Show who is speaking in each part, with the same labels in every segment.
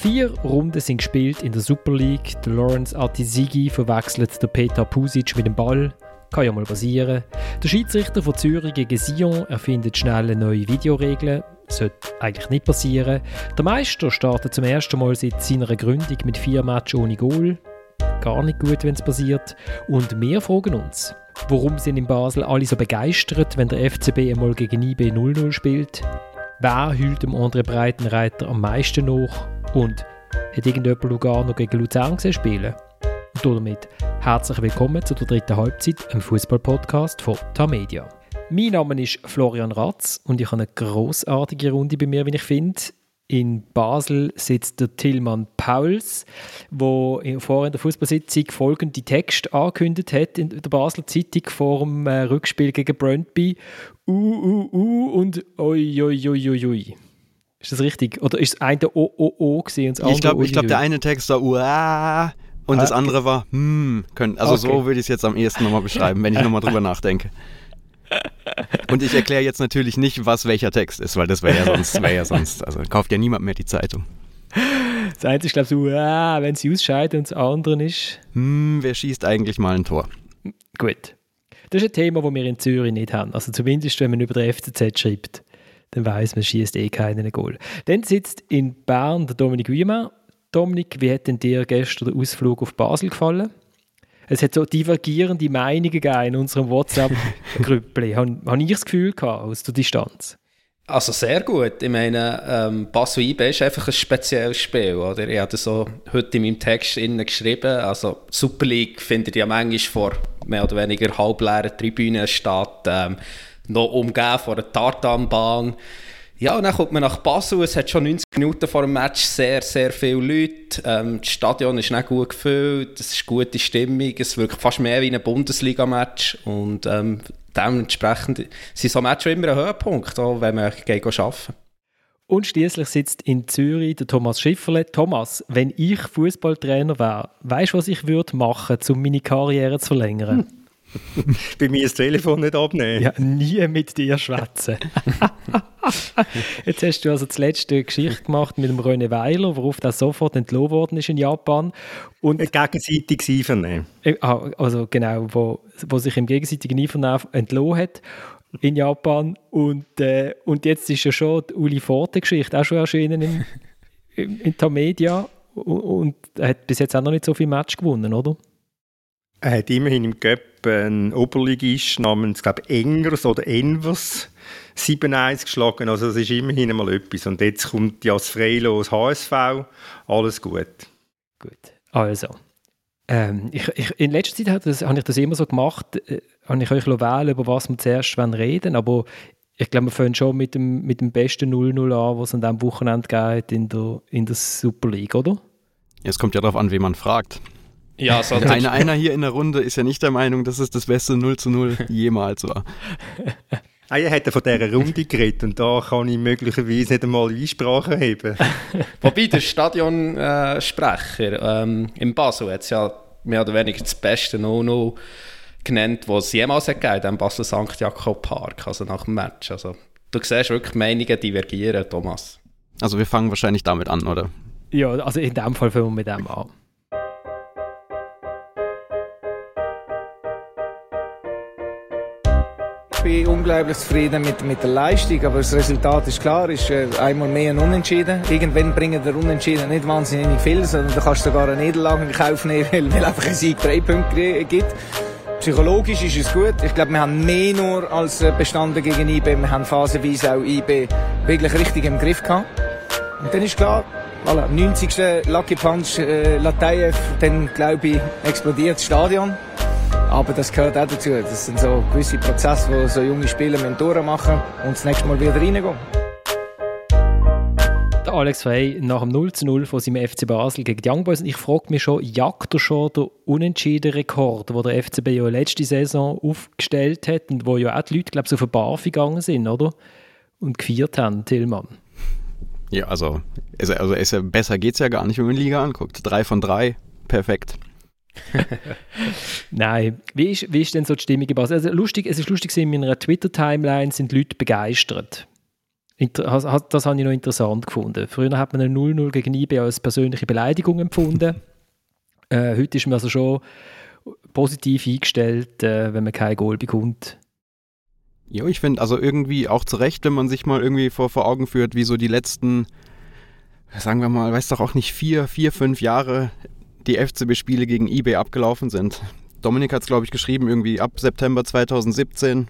Speaker 1: Vier Runden sind gespielt in der Super League. Der Lawrence Artisigi verwechselt der Peter Pusic mit dem Ball. Kann ja mal passieren. Der Schiedsrichter von Zürich gegen Sion erfindet schnell neue Videoregeln. Sollte eigentlich nicht passieren. Der Meister startet zum ersten Mal seit seiner Gründung mit vier Matches ohne Goal. Gar nicht gut, wenn es passiert. Und wir fragen uns, warum sind in Basel alle so begeistert, wenn der FCB einmal gegen IB 0-0 spielt? Wer hüllt dem André Breitenreiter am meisten nach? Und hat irgendjemand Lugano gegen Luzern gesehen spielen? Und damit herzlich willkommen zu der dritten Halbzeit, einem Fußball-Podcast von Tamedia. Mein Name ist Florian Ratz und ich habe eine großartige Runde bei mir, wie ich finde. In Basel sitzt der Tillmann Pauls, der vorhin in der Fußballsitzung folgende Text angekündigt hat in der Basler Zeitung vor dem äh, Rückspiel gegen Brøndby. Uh, uh, uh und oi, oi, oi, oi, oi. Ist das richtig? Oder ist das eine O, O, O gesehen und das
Speaker 2: Ich glaube, glaub, der eine Text war Uah und ah, das andere war hm. Können. Also okay. so würde ich es jetzt am ehesten nochmal beschreiben, wenn ich nochmal drüber nachdenke. Und ich erkläre jetzt natürlich nicht, was welcher Text ist, weil das wäre ja sonst, wär ja sonst, also kauft ja niemand mehr die Zeitung.
Speaker 1: Das eine ist, glaube ich, so, ah, wenn sie ausscheiden und das andere ist.
Speaker 2: Hm, wer schießt eigentlich mal ein Tor?
Speaker 1: Gut. Das ist ein Thema, das wir in Zürich nicht haben. Also zumindest, wenn man über der FCZ schreibt dann weiß man, schießt eh keinen Goal. Dann sitzt in Bern der Dominik Wiemann. Dominik, wie hat denn dir gestern der Ausflug auf Basel gefallen? Es hat so divergierende Meinungen gegeben in unserem WhatsApp-Grüppli. Habe hab ich das Gefühl gehabt, aus der Distanz?
Speaker 3: Also sehr gut. Ich meine, ähm, Basel IB ist einfach ein spezielles Spiel. Oder? Ich habe das so heute in meinem Text geschrieben. Also Super League findet ja manchmal vor mehr oder weniger halbleeren Tribünen statt. Ähm, noch umgeben von einer Tartanbahn. Ja, und dann kommt man nach Basel. Es hat schon 90 Minuten vor dem Match sehr, sehr viele Leute. Ähm, das Stadion ist nicht gut gefüllt. Es ist gute Stimmung. Es wirkt fast mehr wie ein Bundesliga-Match. Und ähm, dementsprechend sind so Matches immer ein Höhepunkt, auch wenn man gegen arbeiten
Speaker 1: und schließlich sitzt in Zürich der Thomas Schifferle. Thomas, wenn ich Fußballtrainer wäre, weißt du, was ich würde machen, um meine Karriere zu verlängern? Hm.
Speaker 2: Bei mir das Telefon nicht abnehmen.
Speaker 1: Ja, nie mit dir schwätzen. Jetzt hast du also die letzte Geschichte gemacht mit dem René Weiler, worauf das sofort entlohnt worden ist in Japan.
Speaker 2: Und gegenseitig Einvernehmen.
Speaker 1: Äh, ah, also genau, wo, wo sich im gegenseitigen Einvernehmen entlohnt hat in Japan. Und, äh, und jetzt ist ja schon die Uli Forte-Geschichte auch schon erschienen in, in, in Tamedia. Und, und er hat bis jetzt auch noch nicht so viel Match gewonnen, oder?
Speaker 2: Er hat immerhin im Göpp einen Oberligist namens, glaube Engers oder Envers 7-1 geschlagen. Also das ist immerhin einmal etwas. Und jetzt kommt ja das Freilos HSV. Alles gut.
Speaker 1: Gut. Also. Ähm, ich, ich, in letzter Zeit das, habe ich das immer so gemacht, äh, habe ich euch wählen, über was wir zuerst reden aber ich glaube, wir fangen schon mit dem, mit dem besten 0-0 an, was es an diesem Wochenende geht in der, in der Super League, oder?
Speaker 2: Es kommt ja darauf an, wen man fragt.
Speaker 3: Ja, so
Speaker 2: einer, einer hier in der Runde ist ja nicht der Meinung, dass es das beste 0 zu 0 jemals war. Ah, er hat von dieser Runde geredet und da kann ich möglicherweise nicht einmal Einsprache haben.
Speaker 3: Wobei der Stadionsprecher ähm, in Basel hat ja mehr oder weniger das beste No-No genannt, was es jemals hat gegeben im Basel St. Jakob Park, also nach dem Match. Also, du siehst wirklich Meinungen divergieren, Thomas.
Speaker 2: Also wir fangen wahrscheinlich damit an, oder?
Speaker 1: Ja, also in dem Fall fangen wir mit dem an.
Speaker 4: Bin unglaublich zufrieden mit, mit der Leistung, aber das Resultat ist klar, ist äh, einmal mehr ein Unentschieden. Irgendwann bringen der Unentschieden nicht wahnsinnig viel, sondern du kannst sogar eine Niederlage in Kauf nehmen, weil, weil einfach ein Sieg drei Punkte gibt. Psychologisch ist es gut. Ich glaube, wir haben mehr nur als äh, bestanden gegen IB. Wir haben phasenweise auch IB wirklich richtig im Griff gehabt. Und dann ist klar, voilà, 90. Lucky Punch, äh, Latayev, dann glaube ich, explodiert das Stadion. Aber das gehört auch dazu. Das sind so gewisse Prozesse, die so junge Spieler durchmachen und das nächste Mal wieder reingehen.
Speaker 1: Der Alex Frey nach dem 0 zu 0 von seinem FC Basel gegen die Young Boys. Und ich frage mich schon, jagt er schon den unentschiedenen Rekord, den der FCB ja letzte Saison aufgestellt hat und wo ja auch die Leute, glaube ich, so auf eine Bar gegangen sind, oder? Und gefeiert haben, Tillmann.
Speaker 2: Ja, also, also, also besser geht es ja gar nicht, wenn man die Liga anguckt. Drei von drei, perfekt.
Speaker 1: Nein, wie ist, wie ist denn so die Stimmung Basel? Also lustig, es ist lustig, in meiner Twitter-Timeline sind Leute begeistert. das, das habe ich noch interessant gefunden. Früher hat man eine 0-0 gegen IB als persönliche Beleidigung empfunden. äh, heute ist man also schon positiv eingestellt, äh, wenn man kein Goal bekommt.
Speaker 2: Ja, ich finde also irgendwie auch zu Recht, wenn man sich mal irgendwie vor, vor Augen führt, wie so die letzten, sagen wir mal, weiß doch auch nicht, vier, vier, fünf Jahre die FCB-Spiele gegen eBay abgelaufen sind. Dominik hat es, glaube ich, geschrieben, irgendwie ab September 2017,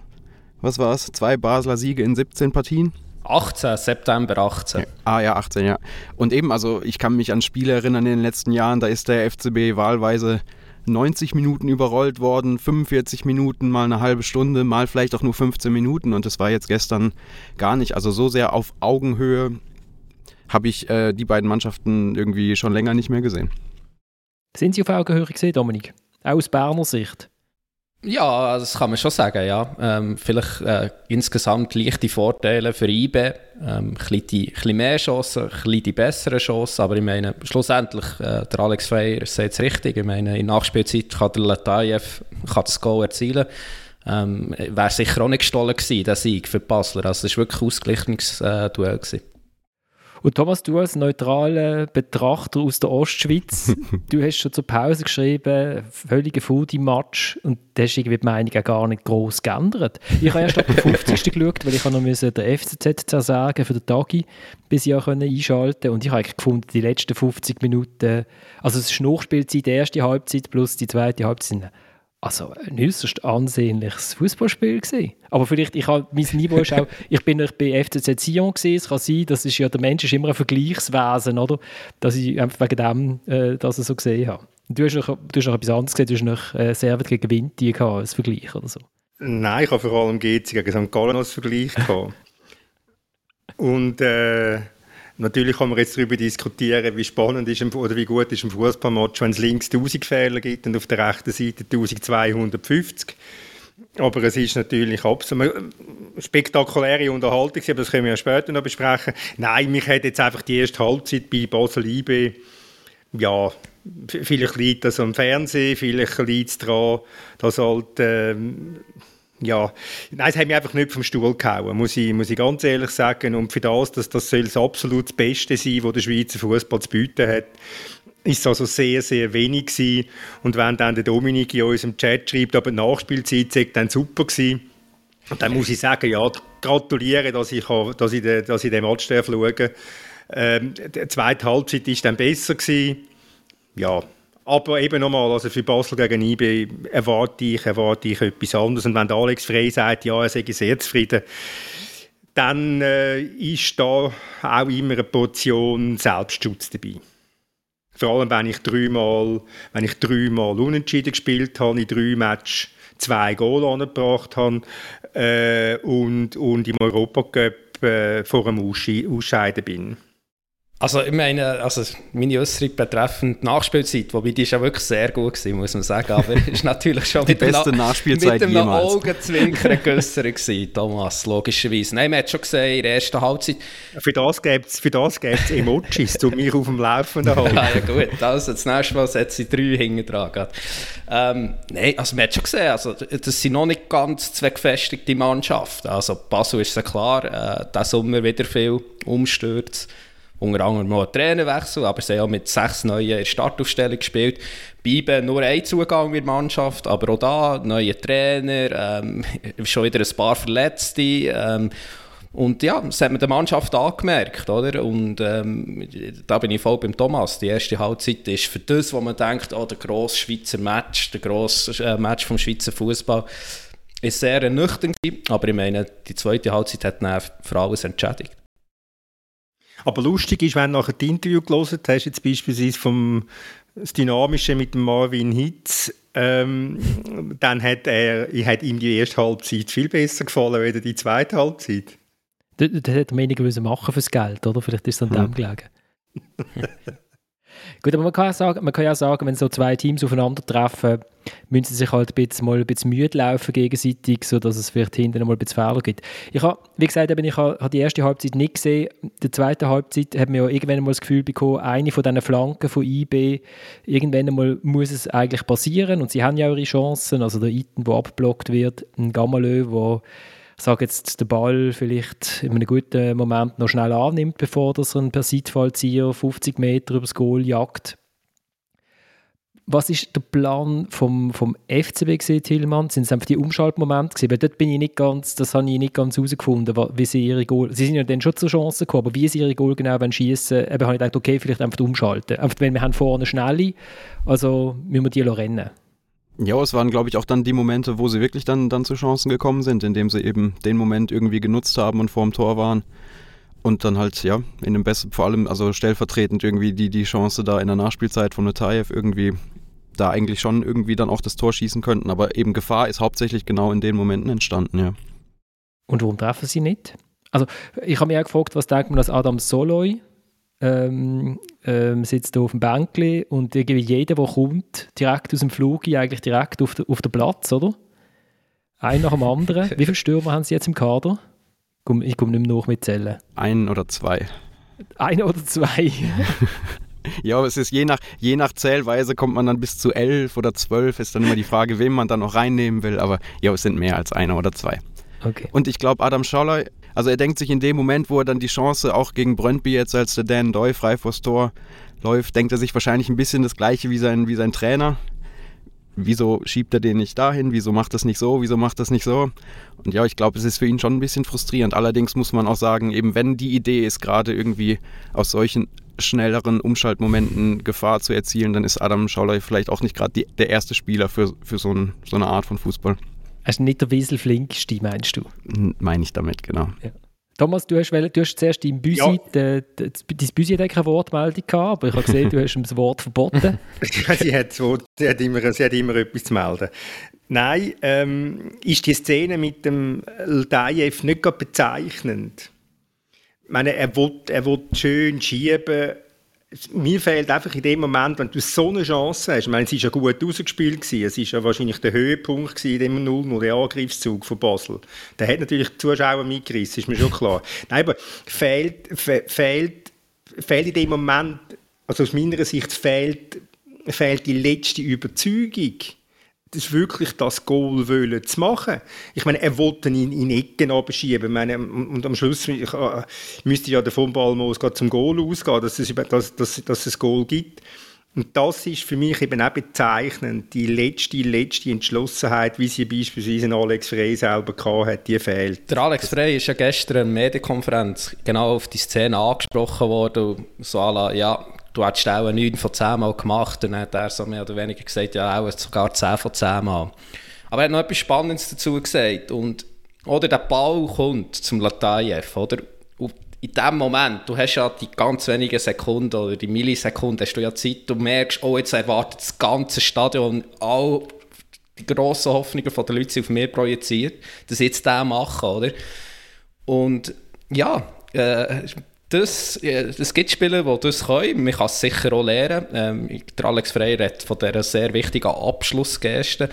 Speaker 2: was war es, zwei Basler Siege in 17 Partien.
Speaker 3: 18, September 18.
Speaker 2: Ja. Ah ja, 18, ja. Und eben, also ich kann mich an Spiele erinnern in den letzten Jahren, da ist der FCB wahlweise 90 Minuten überrollt worden, 45 Minuten, mal eine halbe Stunde, mal vielleicht auch nur 15 Minuten und das war jetzt gestern gar nicht. Also so sehr auf Augenhöhe habe ich äh, die beiden Mannschaften irgendwie schon länger nicht mehr gesehen.
Speaker 1: Sind Sie auf Augenhöhe gesehen, Dominik? Auch aus Berner Sicht?
Speaker 3: Ja, das kann man schon sagen, ja. Ähm, vielleicht äh, insgesamt leichte Vorteile für IBE, ähm, ein bisschen mehr Chancen, ein bisschen die besseren Chancen, aber ich meine, schlussendlich, äh, der Alex Feier sagt es richtig, ich meine, in Nachspielzeit kann der Latayev das Goal erzielen. Ähm, Wäre sicher auch nicht gestohlen gewesen, der Sieg für Basler, also es war wirklich ein ausgeglichenes äh, Duell. Gewesen.
Speaker 1: Und Thomas, du als neutraler Betrachter aus der Ostschweiz, du hast schon zur Pause geschrieben, völliger Foodie-Match und da hast irgendwie die Meinung auch gar nicht groß geändert. Ich habe erst ab der 50. geschaut, weil ich noch müssen den FCZ zersagen für den Tagi, bis ich auch einschalten konnte. Und ich habe eigentlich gefunden, die letzten 50 Minuten, also es ist Nachspielzeit, die erste Halbzeit plus die zweite Halbzeit, also ein äußerst ansehnliches Fußballspiel gesehen. Aber vielleicht, ich habe, mein Niveau ist auch, ich bin nicht bei FCZ Sion gesehen, es kann sein, das ist ja, der Mensch ist immer ein Vergleichswesen, oder? Dass ich einfach wegen dem äh, das so gesehen habe. Du hast, noch, du hast noch etwas anderes gesehen, du hast noch äh, Servet gegen Vinti gehabt, als Vergleich oder so.
Speaker 5: Nein, ich habe vor allem GC gegen St. Gallen als Vergleich gehabt. Und äh, Natürlich kann man jetzt darüber diskutieren, wie spannend ist oder wie gut ist ein Fußballmatch, wenn es links 1000 Fehler gibt und auf der rechten Seite 1250. Aber es ist natürlich absolut spektakuläre Unterhaltung, aber das können wir ja später noch besprechen. Nein, mich hat jetzt einfach die erste Halbzeit bei Basel IB, ja, vielleicht liegt das am Fernsehen, vielleicht liegt es daran, dass halt ähm, ja, nein, es hat mich einfach nicht vom Stuhl gehauen, muss ich, muss ich ganz ehrlich sagen. Und für das, dass das soll das absolut Beste sein, was der Schweizer Fußball zu bieten hat, ist also sehr, sehr wenig gewesen. Und wenn dann der Dominik in unserem Chat schreibt, aber die Nachspielzeit sei dann super gewesen, dann muss ich sagen, ja, gratuliere, dass ich, dass ich, dass ich den Match schauen ähm, Die zweite Halbzeit war dann besser gewesen. Ja, aber eben nochmal, also für Basel gegen IB erwarte ich, erwarte ich etwas anderes. Und wenn Alex Frey sagt, ja, er sei sehr zufrieden, dann äh, ist da auch immer eine Portion Selbstschutz dabei. Vor allem, wenn ich dreimal, wenn unentschieden gespielt habe, in drei Matches zwei Goal angebracht habe äh, und, und im Europacup äh, vor dem Ausscheiden bin.
Speaker 3: Also ich meine, also meine Äußerung betreffend Nachspielzeit, wobei die ist ja wirklich sehr gut gewesen, muss man sagen, aber ist natürlich schon
Speaker 2: die mit beste dem, Nachspielzeit
Speaker 3: mit dem Augenzwinkern grösser gewesen, Thomas, logischerweise. Nein, man hat schon gesehen, in der ersten Halbzeit...
Speaker 5: Für das gibt es Emojis, um mich auf dem Laufenden halten.
Speaker 3: ja, ja gut, also das nächste Mal setze ich drei hinten dran. Ähm, nein, also man hat schon gesehen, also das sind noch nicht ganz zweckfestigte Mannschaften. Also Basel ist ja klar, äh, diesen Sommer wieder viel Umstürze unter anderem einen Trainerwechsel, aber sie haben auch mit sechs neuen in der Startaufstellung gespielt. Beiben nur ein Zugang mit der Mannschaft, aber auch da neue Trainer, ähm, schon wieder ein paar Verletzte. Ähm, und ja, das hat man der Mannschaft angemerkt, oder? Und ähm, da bin ich voll beim Thomas. Die erste Halbzeit ist für das, wo man denkt, oh, der grosse Schweizer Match, der grosse äh, Match vom Schweizer Fußball, ist sehr nüchtern Aber ich meine, die zweite Halbzeit hat dann für alles entschädigt.
Speaker 5: Aber lustig ist, wenn du nachher das Interview gelesen hast, jetzt beispielsweise vom das Dynamische mit dem Marvin Hitz, ähm, dann hat er, hat ihm die erste Halbzeit viel besser gefallen als die zweite Halbzeit.
Speaker 1: Das, das hätte man weniger machen fürs Geld, oder? Vielleicht ist es an hm. dem gelegen. Gut, aber man kann, ja sagen, man kann ja sagen, wenn so zwei Teams aufeinandertreffen, müssen sie sich halt ein bisschen, mal ein bisschen müde laufen gegenseitig, sodass es vielleicht hinten mal ein bisschen Fehler gibt. Ich habe, wie gesagt, eben, ich habe die erste Halbzeit nicht gesehen. Die zweite Halbzeit hat mir ja irgendwann mal das Gefühl bekommen, eine von diesen Flanken von IB, irgendwann mal muss es eigentlich passieren und sie haben ja ihre Chancen. Also der Iten, der abgeblockt wird, ein Gamalö, der sage jetzt, den Ball vielleicht in einem guten Moment noch schnell annimmt, bevor er einen per Seitfallzieher 50 Meter übers Goal jagt. Was ist der Plan vom, vom FCB gesehen, Tillmann? Sind es einfach die Umschaltmomente? Weil dort bin ich nicht ganz, das habe ich nicht ganz herausgefunden, wie sie ihre Goal, sie sind ja dann schon zur Chance gekommen, aber wie sie ihre Goal genau schießen, eben habe ich gedacht, okay, vielleicht einfach umschalten. Einfach, wenn wir haben vorne schnelle, also müssen wir die rennen.
Speaker 2: Ja, es waren, glaube ich, auch dann die Momente, wo sie wirklich dann, dann zu Chancen gekommen sind, indem sie eben den Moment irgendwie genutzt haben und vor dem Tor waren. Und dann halt, ja, in dem besten, vor allem, also stellvertretend irgendwie die, die Chance da in der Nachspielzeit von Netayev irgendwie da eigentlich schon irgendwie dann auch das Tor schießen könnten. Aber eben Gefahr ist hauptsächlich genau in den Momenten entstanden, ja.
Speaker 1: Und warum treffen sie nicht? Also ich habe mich auch gefragt, was denkt man, dass Adam Soloy ähm, ähm, sitzt da auf dem Bänkli und irgendwie jeder, der kommt, direkt aus dem Flug, eigentlich direkt auf, de, auf den Platz, oder? Ein nach dem anderen. Wie viele Stürmer haben sie jetzt im Kader? Ich komme nicht mehr nach mit Zellen.
Speaker 2: Ein oder zwei.
Speaker 1: Ein oder zwei.
Speaker 2: Ja, aber es ist je nach, je nach Zählweise kommt man dann bis zu elf oder zwölf, ist dann immer die Frage, wem man dann noch reinnehmen will. Aber ja, es sind mehr als einer oder zwei.
Speaker 1: Okay.
Speaker 2: Und ich glaube, Adam Schauler, also er denkt sich in dem Moment, wo er dann die Chance auch gegen Brøndby jetzt als der Dan Doy frei vors Tor läuft, denkt er sich wahrscheinlich ein bisschen das gleiche wie sein, wie sein Trainer wieso schiebt er den nicht dahin, wieso macht das nicht so, wieso macht das nicht so. Und ja, ich glaube, es ist für ihn schon ein bisschen frustrierend. Allerdings muss man auch sagen, eben wenn die Idee ist, gerade irgendwie aus solchen schnelleren Umschaltmomenten Gefahr zu erzielen, dann ist Adam Schauler vielleicht auch nicht gerade der erste Spieler für, für so, ein, so eine Art von Fußball.
Speaker 1: Also nicht der Wiesel Flinkste, meinst du?
Speaker 2: Meine ich damit, genau. Ja.
Speaker 1: Thomas, du hast, du hast zuerst im Büsi, ja. dein Büsi hat keine Wortmeldung gehabt, aber ich habe gesehen, du hast ihm das Wort verboten.
Speaker 5: sie, hat, sie, hat immer, sie hat immer etwas zu melden. Nein, ähm, ist die Szene mit dem Ldajev nicht gerade bezeichnend? Ich meine, er will, er will schön schieben, mir fehlt einfach in dem Moment, wenn du so eine Chance hast, ich meine, es war ja gut ausgespielt, gewesen, es war ja wahrscheinlich der Höhepunkt in dem 0-0, der Angriffszug von Basel. Der hat natürlich die Zuschauer mitgerissen, ist mir schon klar. Nein, aber fehlt, fehlt, fehlt in dem Moment, also aus meiner Sicht fehlt, fehlt die letzte Überzeugung das wirklich das Goal wollen zu machen. Ich meine, er wollte ihn in Ecken abschieben. Meine, und am Schluss ich, äh, müsste ja der von Balmos zum Goal ausgehen, dass es, dass, dass, dass es Goal gibt. Und das ist für mich eben auch bezeichnend. Die letzte, letzte Entschlossenheit, wie sie beispielsweise Alex Frey selber hatte, die fehlt.
Speaker 3: Der Alex Frey ist ja gestern in der Medienkonferenz genau auf die Szene angesprochen worden. So la, ja, du hättest auch 9 von 10 Mal gemacht. Dann hat er so mehr oder weniger gesagt, ja, auch sogar 10 von 10 Mal. Aber er hat noch etwas Spannendes dazu gesagt. Und, oder der Ball kommt zum Latayev, oder? In dem Moment, du hast ja die ganz wenigen Sekunden oder die Millisekunden, hast du ja Zeit, du merkst, oh, jetzt erwartet das ganze Stadion, all die grossen Hoffnungen der Leute auf mir projiziert, dass sie jetzt das machen, oder? Und ja, äh, das, es gibt Spieler, die das können. Man kann es sicher auch lernen. Ähm, der Alex Frey hat von dieser sehr wichtigen Abschlussgeste.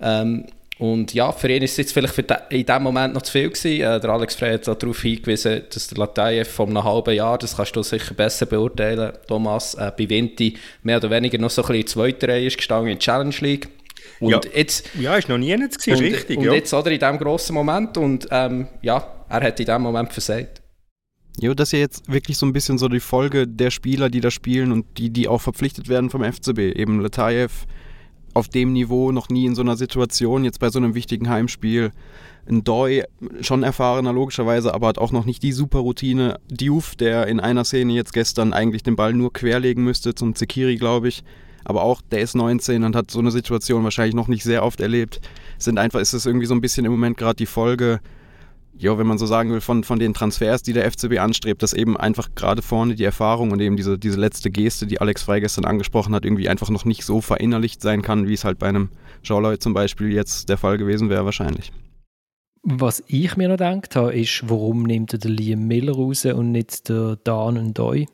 Speaker 3: Ähm, und ja, für ihn ist es jetzt vielleicht in diesem Moment noch zu viel gewesen. Äh, der Alex Frey hat darauf hingewiesen, dass der Latayev vor einem halben Jahr, das kannst du sicher besser beurteilen, Thomas, äh, bei Vinti mehr oder weniger noch so ein bisschen in zweiter Reihe ist gestanden in der Challenge League.
Speaker 5: Und ja, jetzt, ja, ist noch nie jetzt gewesen,
Speaker 3: und,
Speaker 5: richtig.
Speaker 3: Und
Speaker 5: ja.
Speaker 3: jetzt oder in diesem grossen Moment und ähm, ja, er hat in diesem Moment versagt.
Speaker 2: Ja, das ist ja jetzt wirklich so ein bisschen so die Folge der Spieler, die da spielen und die, die auch verpflichtet werden vom FCB. Eben Letayev auf dem Niveau noch nie in so einer Situation, jetzt bei so einem wichtigen Heimspiel. Ein Doi, schon erfahrener logischerweise, aber hat auch noch nicht die super Routine. Diouf, der in einer Szene jetzt gestern eigentlich den Ball nur querlegen müsste zum Zekiri, glaube ich. Aber auch der ist 19 und hat so eine Situation wahrscheinlich noch nicht sehr oft erlebt. Sind einfach, ist es irgendwie so ein bisschen im Moment gerade die Folge ja, wenn man so sagen will, von, von den Transfers, die der FCB anstrebt, dass eben einfach gerade vorne die Erfahrung und eben diese, diese letzte Geste, die Alex Frey gestern angesprochen hat, irgendwie einfach noch nicht so verinnerlicht sein kann, wie es halt bei einem Schauleut zum Beispiel jetzt der Fall gewesen wäre, wahrscheinlich.
Speaker 1: Was ich mir noch gedacht habe, ist, warum nimmt er den Liam Miller raus und nicht der Dan und Doi?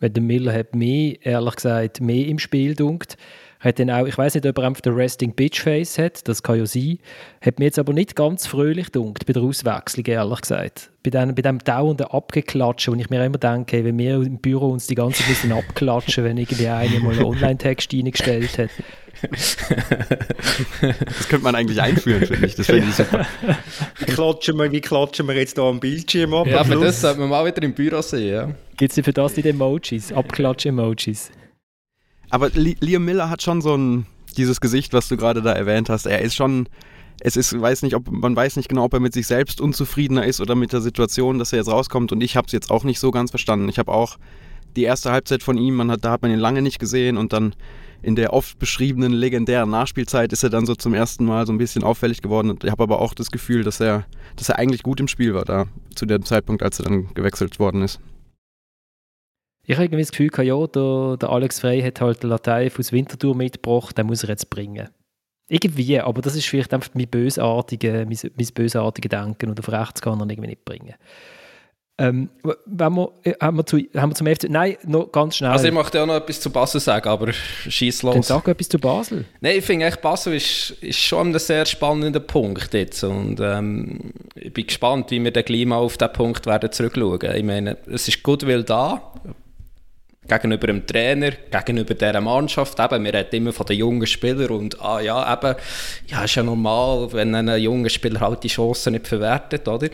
Speaker 1: Weil der Miller hat mehr, ehrlich gesagt, mehr im Spiel dunkt. Hat dann auch, ich weiß nicht, ob er einfach den Resting Bitch Face hat, das kann ja sein. Hat mir jetzt aber nicht ganz fröhlich gedunkt bei der Auswechslung, ehrlich gesagt. Bei dem, bei dem dauernden Abgeklatschen, wo ich mir immer denke, wenn wir im Büro uns die ganze Zeit abklatschen, wenn irgendwie einer mal einen Online-Text eingestellt hat.
Speaker 2: das könnte man eigentlich einführen, finde ich. Das finde ich super.
Speaker 5: Wie klatschen, wir, wie klatschen wir jetzt hier am Bildschirm ab?
Speaker 3: Ja, für das sollten wir mal wieder im Büro sehen. Ja.
Speaker 1: Gibt es für das die Emojis, Abklatsch-Emojis?
Speaker 2: Aber Liam Miller hat schon so ein, dieses Gesicht, was du gerade da erwähnt hast. Er ist schon, es ist, weiß nicht, ob man weiß nicht genau, ob er mit sich selbst unzufriedener ist oder mit der Situation, dass er jetzt rauskommt. Und ich habe es jetzt auch nicht so ganz verstanden. Ich habe auch die erste Halbzeit von ihm, man hat, da hat man ihn lange nicht gesehen und dann in der oft beschriebenen legendären Nachspielzeit ist er dann so zum ersten Mal so ein bisschen auffällig geworden. Ich habe aber auch das Gefühl, dass er, dass er eigentlich gut im Spiel war da, zu dem Zeitpunkt, als er dann gewechselt worden ist.
Speaker 1: Ich habe irgendwie das Gefühl, ja, der, der Alex Frey hat halt eine Latei aus Winterthur mitgebracht, den muss er jetzt bringen. Irgendwie, aber das ist vielleicht einfach mein bösartige, mein, mein bösartige Denken und auf rechts kann er irgendwie nicht bringen. Ähm, wenn wir, äh, haben, wir zu, haben wir zum FC... Nein, noch ganz schnell.
Speaker 3: Also ich möchte auch noch etwas zu Basel sagen, aber schieß los.
Speaker 1: Dann sag etwas zu Basel.
Speaker 3: Nein, ich finde echt, Basel ist, ist schon ein sehr spannender Punkt jetzt und ähm, ich bin gespannt, wie wir dann gleich mal auf diesen Punkt werden zurückschauen. Ich meine, es ist Goodwill da, gegenüber dem Trainer, gegenüber dieser Mannschaft. Eben, wir reden immer von den jungen Spielern und ah ja, eben, ja, ist ja normal, wenn ein junger Spieler halt die Chancen nicht verwertet, oder?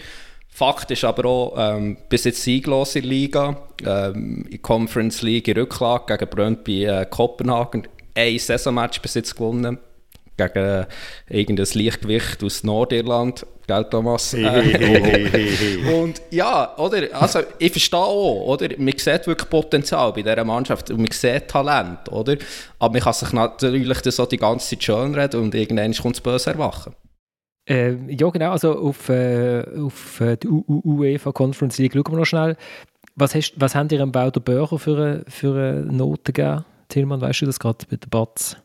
Speaker 3: Fakt ist aber auch, ähm, bis jetzt sieglos in der Liga, ähm, in Conference League in Rücklage gegen Brøndby äh, Kopenhagen, ein Saisonmatch bis jetzt gewonnen, gegen äh, irgendein Leichtgewicht aus Nordirland, gell Thomas? Äh, und ja, oder, also ich verstehe auch, oder, man sieht wirklich Potenzial bei dieser Mannschaft und man sieht Talent, oder, aber man kann sich natürlich das auch die ganze Zeit schönreden und irgendwann kommt das Böse erwachen.
Speaker 1: Äh, ja, genau. Also auf, äh, auf äh, die UEFA Conference League schauen wir noch schnell. Was, hast, was haben ihr am Bau der Börcher für eine, für eine Note gegeben? Tilman, weißt du das gerade mit den Batz?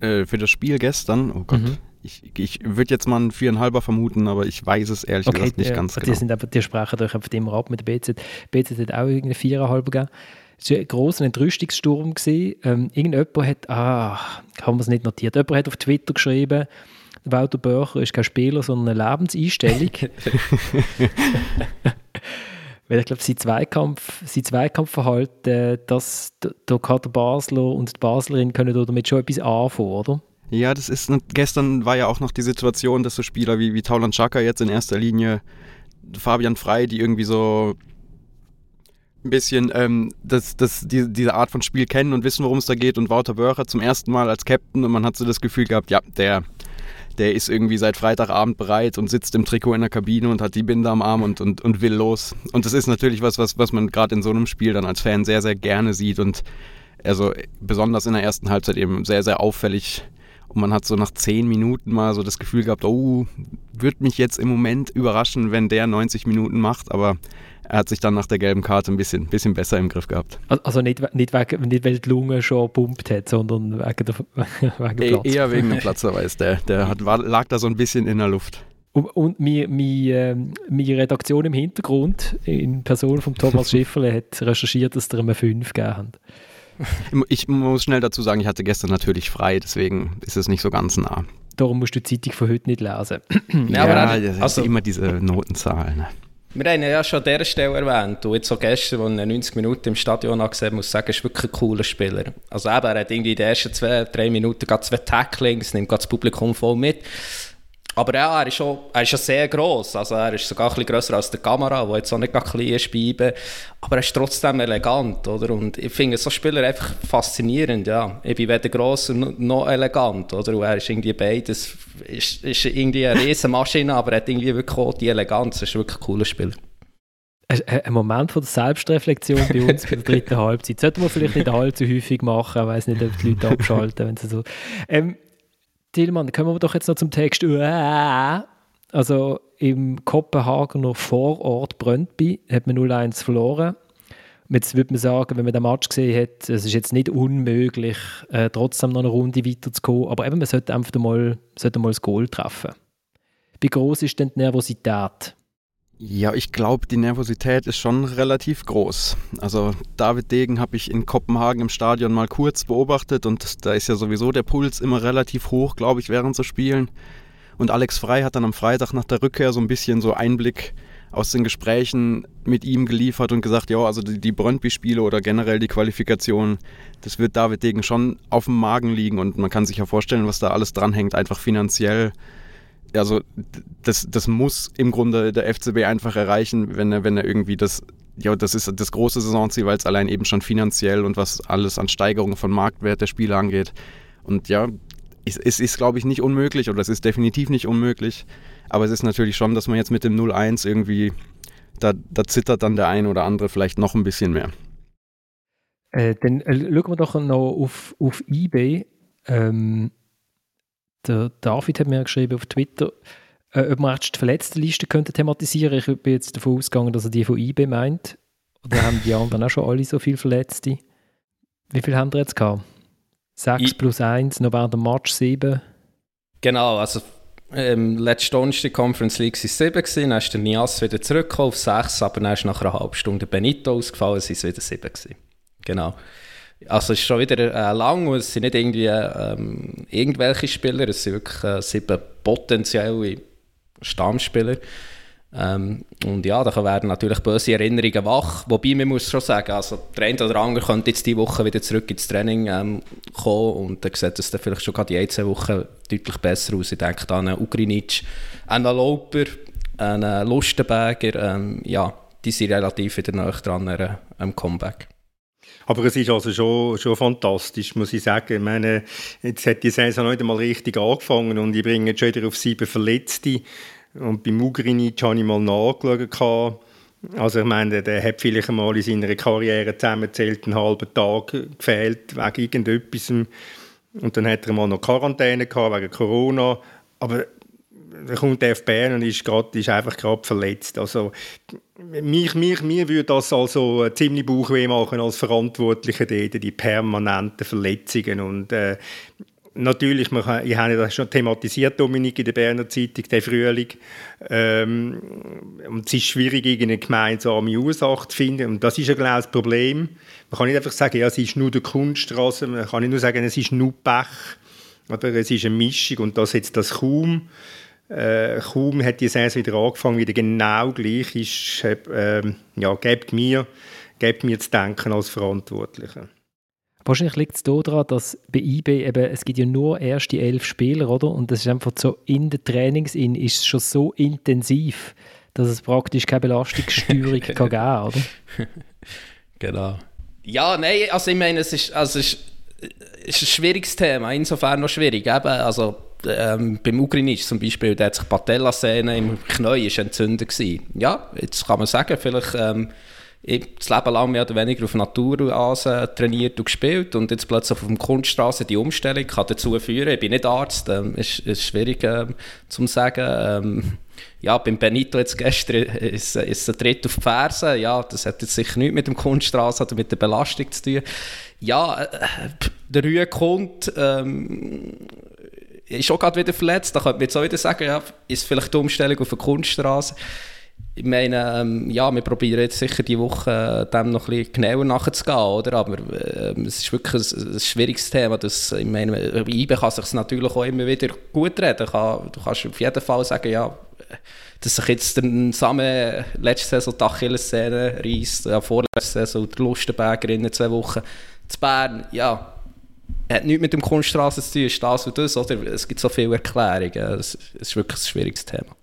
Speaker 2: Äh, für das Spiel gestern? Oh Gott. Mhm. Ich, ich würde jetzt mal einen viereinhalber vermuten, aber ich weiß es ehrlich okay, gesagt nicht ganz
Speaker 1: die
Speaker 2: genau.
Speaker 1: Sind einfach, die sprechen euch einfach immer ab mit der BZ. BZ hat auch irgendeine viereinhalb gegeben. Es war ein grosser Entrüstungssturm. Ähm, irgendjemand hat, ah, haben wir es nicht notiert, jemand hat auf Twitter geschrieben, Walter Börcher ist kein Spieler, sondern eine Lebenseinstellung. Weil ich glaube, sein, Zweikampf, sein Zweikampfverhalten, das, da kann der Basler und die Baslerin können damit schon etwas anfangen, oder?
Speaker 2: Ja, das ist, gestern war ja auch noch die Situation, dass so Spieler wie, wie Taulan Chaka jetzt in erster Linie Fabian Frei, die irgendwie so ein bisschen ähm, das, das, die, diese Art von Spiel kennen und wissen, worum es da geht und Wouter Börcher zum ersten Mal als Captain und man hat so das Gefühl gehabt, ja, der, der ist irgendwie seit Freitagabend bereit und sitzt im Trikot in der Kabine und hat die Binde am Arm und, und, und will los. Und das ist natürlich was, was, was man gerade in so einem Spiel dann als Fan sehr, sehr gerne sieht und also besonders in der ersten Halbzeit eben sehr, sehr auffällig. Und man hat so nach zehn Minuten mal so das Gefühl gehabt, oh, wird mich jetzt im Moment überraschen, wenn der 90 Minuten macht, aber er hat sich dann nach der gelben Karte ein bisschen, bisschen besser im Griff gehabt.
Speaker 1: Also nicht, nicht, wegen, nicht weil die Lunge schon pumpt hat, sondern wegen, der, wegen
Speaker 2: e Platz. Eher wegen dem Platzverweis. Der, der hat, war, lag da so ein bisschen in der Luft.
Speaker 1: Und, und meine, meine, meine Redaktion im Hintergrund, in Person von Thomas Schifferle, hat recherchiert, dass er eine 5 gegeben hat.
Speaker 2: Ich muss schnell dazu sagen, ich hatte gestern natürlich frei, deswegen ist es nicht so ganz nah.
Speaker 1: Darum musst du die Zeitung von heute nicht lesen.
Speaker 2: ja, aber ja, das also, ist immer diese Notenzahl.
Speaker 3: Wir haben ja schon an dieser Stelle erwähnt, und jetzt so gestern, als ich 90 Minuten im Stadion gesehen muss ich sagen, er ist wirklich ein cooler Spieler. Also eben, er hat irgendwie in den ersten zwei, drei Minuten zwei Tacklings, nimmt das Publikum voll mit. Aber ja, er ist schon, er ist schon sehr gross. Also er ist sogar ein bisschen grösser als die Kamera, wo jetzt auch nicht klein ist bei ihm. Aber er ist trotzdem elegant, oder? Und ich finde so Spieler einfach faszinierend, ja. Ich bin weder gross noch elegant, oder? Und er ist irgendwie beides, ist, ist irgendwie eine riesen Maschine, aber er hat irgendwie wirklich auch die Eleganz. Er ist wirklich ein cooler Spieler.
Speaker 1: Ein Moment von der Selbstreflexion bei uns bei der dritten Halbzeit. Sollten wir vielleicht nicht allzu häufig machen, ich weiß nicht, ob die Leute abschalten, wenn sie so... Ähm, Tillmann, kommen wir doch jetzt noch zum Text. Also im Kopenhagener Vorort Brøndby hat man 0-1 verloren. Jetzt würde man sagen, wenn man den Match gesehen hat, es ist jetzt nicht unmöglich, äh, trotzdem noch eine Runde weiterzukommen. Aber eben, man sollte einfach mal, sollte mal das Goal treffen. Wie groß ist denn die Nervosität?
Speaker 2: Ja, ich glaube, die Nervosität ist schon relativ groß. Also David Degen habe ich in Kopenhagen im Stadion mal kurz beobachtet und da ist ja sowieso der Puls immer relativ hoch, glaube ich, während so Spielen. Und Alex Frei hat dann am Freitag nach der Rückkehr so ein bisschen so Einblick aus den Gesprächen mit ihm geliefert und gesagt, ja, also die, die Brøndby-Spiele oder generell die Qualifikation, das wird David Degen schon auf dem Magen liegen und man kann sich ja vorstellen, was da alles dranhängt, einfach finanziell. Also das, das muss im Grunde der FCB einfach erreichen, wenn er, wenn er irgendwie das, ja, das ist das große Saisonziel, weil es allein eben schon finanziell und was alles an Steigerung von Marktwert der Spieler angeht. Und ja, es, es ist, glaube ich, nicht unmöglich oder es ist definitiv nicht unmöglich. Aber es ist natürlich schon, dass man jetzt mit dem 0-1 irgendwie, da, da zittert dann der eine oder andere vielleicht noch ein bisschen mehr.
Speaker 1: Äh, dann äh, schauen wir doch noch auf, auf eBay. Ähm, der David hat mir geschrieben auf Twitter, äh, ob man die verletzte Liste könnte thematisieren. Ich bin jetzt davon ausgegangen, dass er die von eBay meint. Oder haben die anderen auch schon alle so viele Verletzte? Wie viele haben wir jetzt gehabt? 6 plus 1, noch während dem Match 7.
Speaker 3: Genau, also ähm, letzte Donnerstag Conference League waren es 7, gewesen, dann ist der Nias wieder zurückgekommen auf 6, aber dann ist nach einer halben Stunde Benito ausgefallen, es waren wieder 7. Gewesen. Genau. Also es ist schon wieder äh, lang und es sind nicht irgendwie ähm, irgendwelche Spieler, es sind wirklich äh, sieben potenzielle Stammspieler. Ähm, und ja, da werden natürlich böse Erinnerungen wach. Wobei, man muss schon sagen, also der eine oder andere könnte jetzt diese Woche wieder zurück ins Training ähm, kommen und dann sieht es dann vielleicht schon gerade die ein, Wochen deutlich besser aus. Ich denke an einen Ugrinic, einen Lauper, einen Lustenberger. Ähm, ja, die sind relativ wieder näher dran an einem Comeback.
Speaker 5: Aber es ist also schon, schon fantastisch, muss ich sagen. Ich meine, jetzt hat die Saison nicht einmal richtig angefangen und ich bringe jetzt schon wieder auf sieben Verletzte. Und bei Mugrinic habe ich mal nachgeschaut. Also ich meine, der hat vielleicht einmal in seiner Karriere zusammenzählt einen halben Tag gefehlt wegen irgendetwas. Und dann hat er mal noch Quarantäne gehabt wegen Corona. Aber dann kommt der Bern und ist, grad, ist einfach gerade verletzt. Also mich, mich, mir würde das also ziemlich Bauchweh machen als Verantwortlicher, die, die permanenten Verletzungen. Und äh, Natürlich, wir, ich habe das schon thematisiert, Dominik, in der Berner Zeitung, der Frühling. Ähm, und es ist schwierig, eine gemeinsame Ursache zu finden. Und das ist ja genau das Problem. Man kann nicht einfach sagen, ja, es ist nur der Kunststraße. Man kann nicht nur sagen, es ist nur Pech. Aber es ist eine Mischung und das jetzt das kaum. Äh, kaum hat die Saison wieder angefangen, wieder genau gleich ist, äh, ja, gebt mir, gebt mir zu denken als Verantwortlicher.
Speaker 1: Wahrscheinlich liegt es daran, dass bei eBay eben, es gibt ja nur erst die elf Spieler, oder? Und das ist einfach so, in der Trainings-In ist es schon so intensiv, dass es praktisch keine Belastungssteuerung kann geben kann, oder?
Speaker 3: genau. Ja, nein, also ich meine, es ist, also es ist, es ist ein schwieriges Thema, insofern noch schwierig. Eben, also ähm, beim Ugrinic zum Beispiel, der hat sich Patellasehne im Knie entzündet gewesen. Ja, jetzt kann man sagen, vielleicht... Ähm, ich das Leben lang mehr oder weniger auf Naturrasen trainiert und gespielt und jetzt plötzlich auf dem Kunststraße die Umstellung kann dazu führen, ich bin nicht Arzt, ähm, ist, ist schwierig ähm, zu sagen. Ähm, ja, beim Benito jetzt gestern ist, ist ein Tritt auf die Ferse, ja, das hat jetzt sicher nichts mit dem Kunststraße oder mit der Belastung zu tun. Ja, äh, der Rühe kommt, ähm, ist auch gerade wieder verletzt, da könnte man jetzt auch wieder sagen, ja, ist vielleicht die Umstellung auf eine Kunststraße ich meine, ähm, ja, wir probieren jetzt sicher die Woche äh, dem noch ein bisschen genauer nachzugehen, oder? Aber äh, es ist wirklich ein, ein, schwieriges Thema. Das, ich meine, IBE kann sich natürlich auch immer wieder gut reden. Kann, du kannst auf jeden Fall sagen, ja, dass sich jetzt der Samen letzte Saison die Achillessehne reisst, ja, vorletzte Saison der Lustenberger in zwei Wochen. Zu Bern, ja, hat nichts mit dem Kunststraße zu tun, ist das und das, oder? Es gibt so viele Erklärungen. Es, ist wirklich ein schwieriges Thema.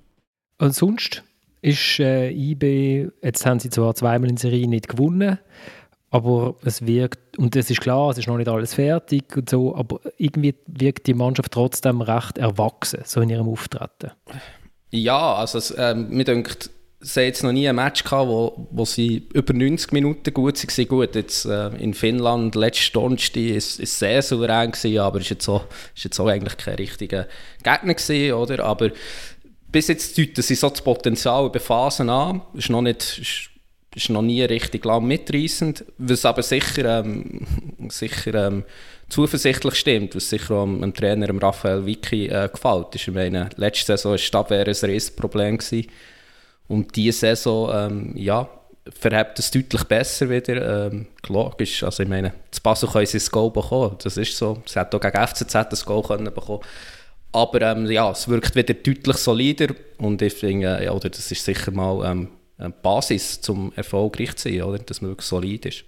Speaker 1: Und sonst? ist äh, IB, jetzt haben sie zwar zweimal in Serie nicht gewonnen, aber es wirkt, und es ist klar, es ist noch nicht alles fertig und so, aber irgendwie wirkt die Mannschaft trotzdem recht erwachsen, so in ihrem Auftreten.
Speaker 3: Ja, also es, ähm, mir denkt, sie jetzt noch nie ein Match gehabt, wo, wo sie über 90 Minuten gut waren. Gut, jetzt äh, in Finnland, letzte Donnerstag, ist es sehr souverän gewesen, aber ist jetzt, auch, ist jetzt auch eigentlich kein richtiger Gegner gewesen, oder? Aber bis jetzt deuten sie so das Potenzial über Phasen an. Ist noch nicht, ist, ist noch nie richtig lang mitreißend, was aber sicher, ähm, sicher ähm, zuversichtlich stimmt, was sicher auch dem Trainer dem Raphael Vicky äh, gefällt. Ich meine, letzte Saison war die ein Riesenproblem gewesen. Und diese Saison, ähm, ja, verhebt es deutlich besser wieder. Ähm, logisch, also ich meine, zu Basel können sie Goal bekommen, das ist so. Sie hätten auch gegen FCZ das Goal können bekommen aber ähm, ja, es wirkt wieder deutlich solider und ich finde, ja, oder das ist sicher mal ähm, eine Basis zum erfolgreich zu sein, oder? dass man wirklich solid ist.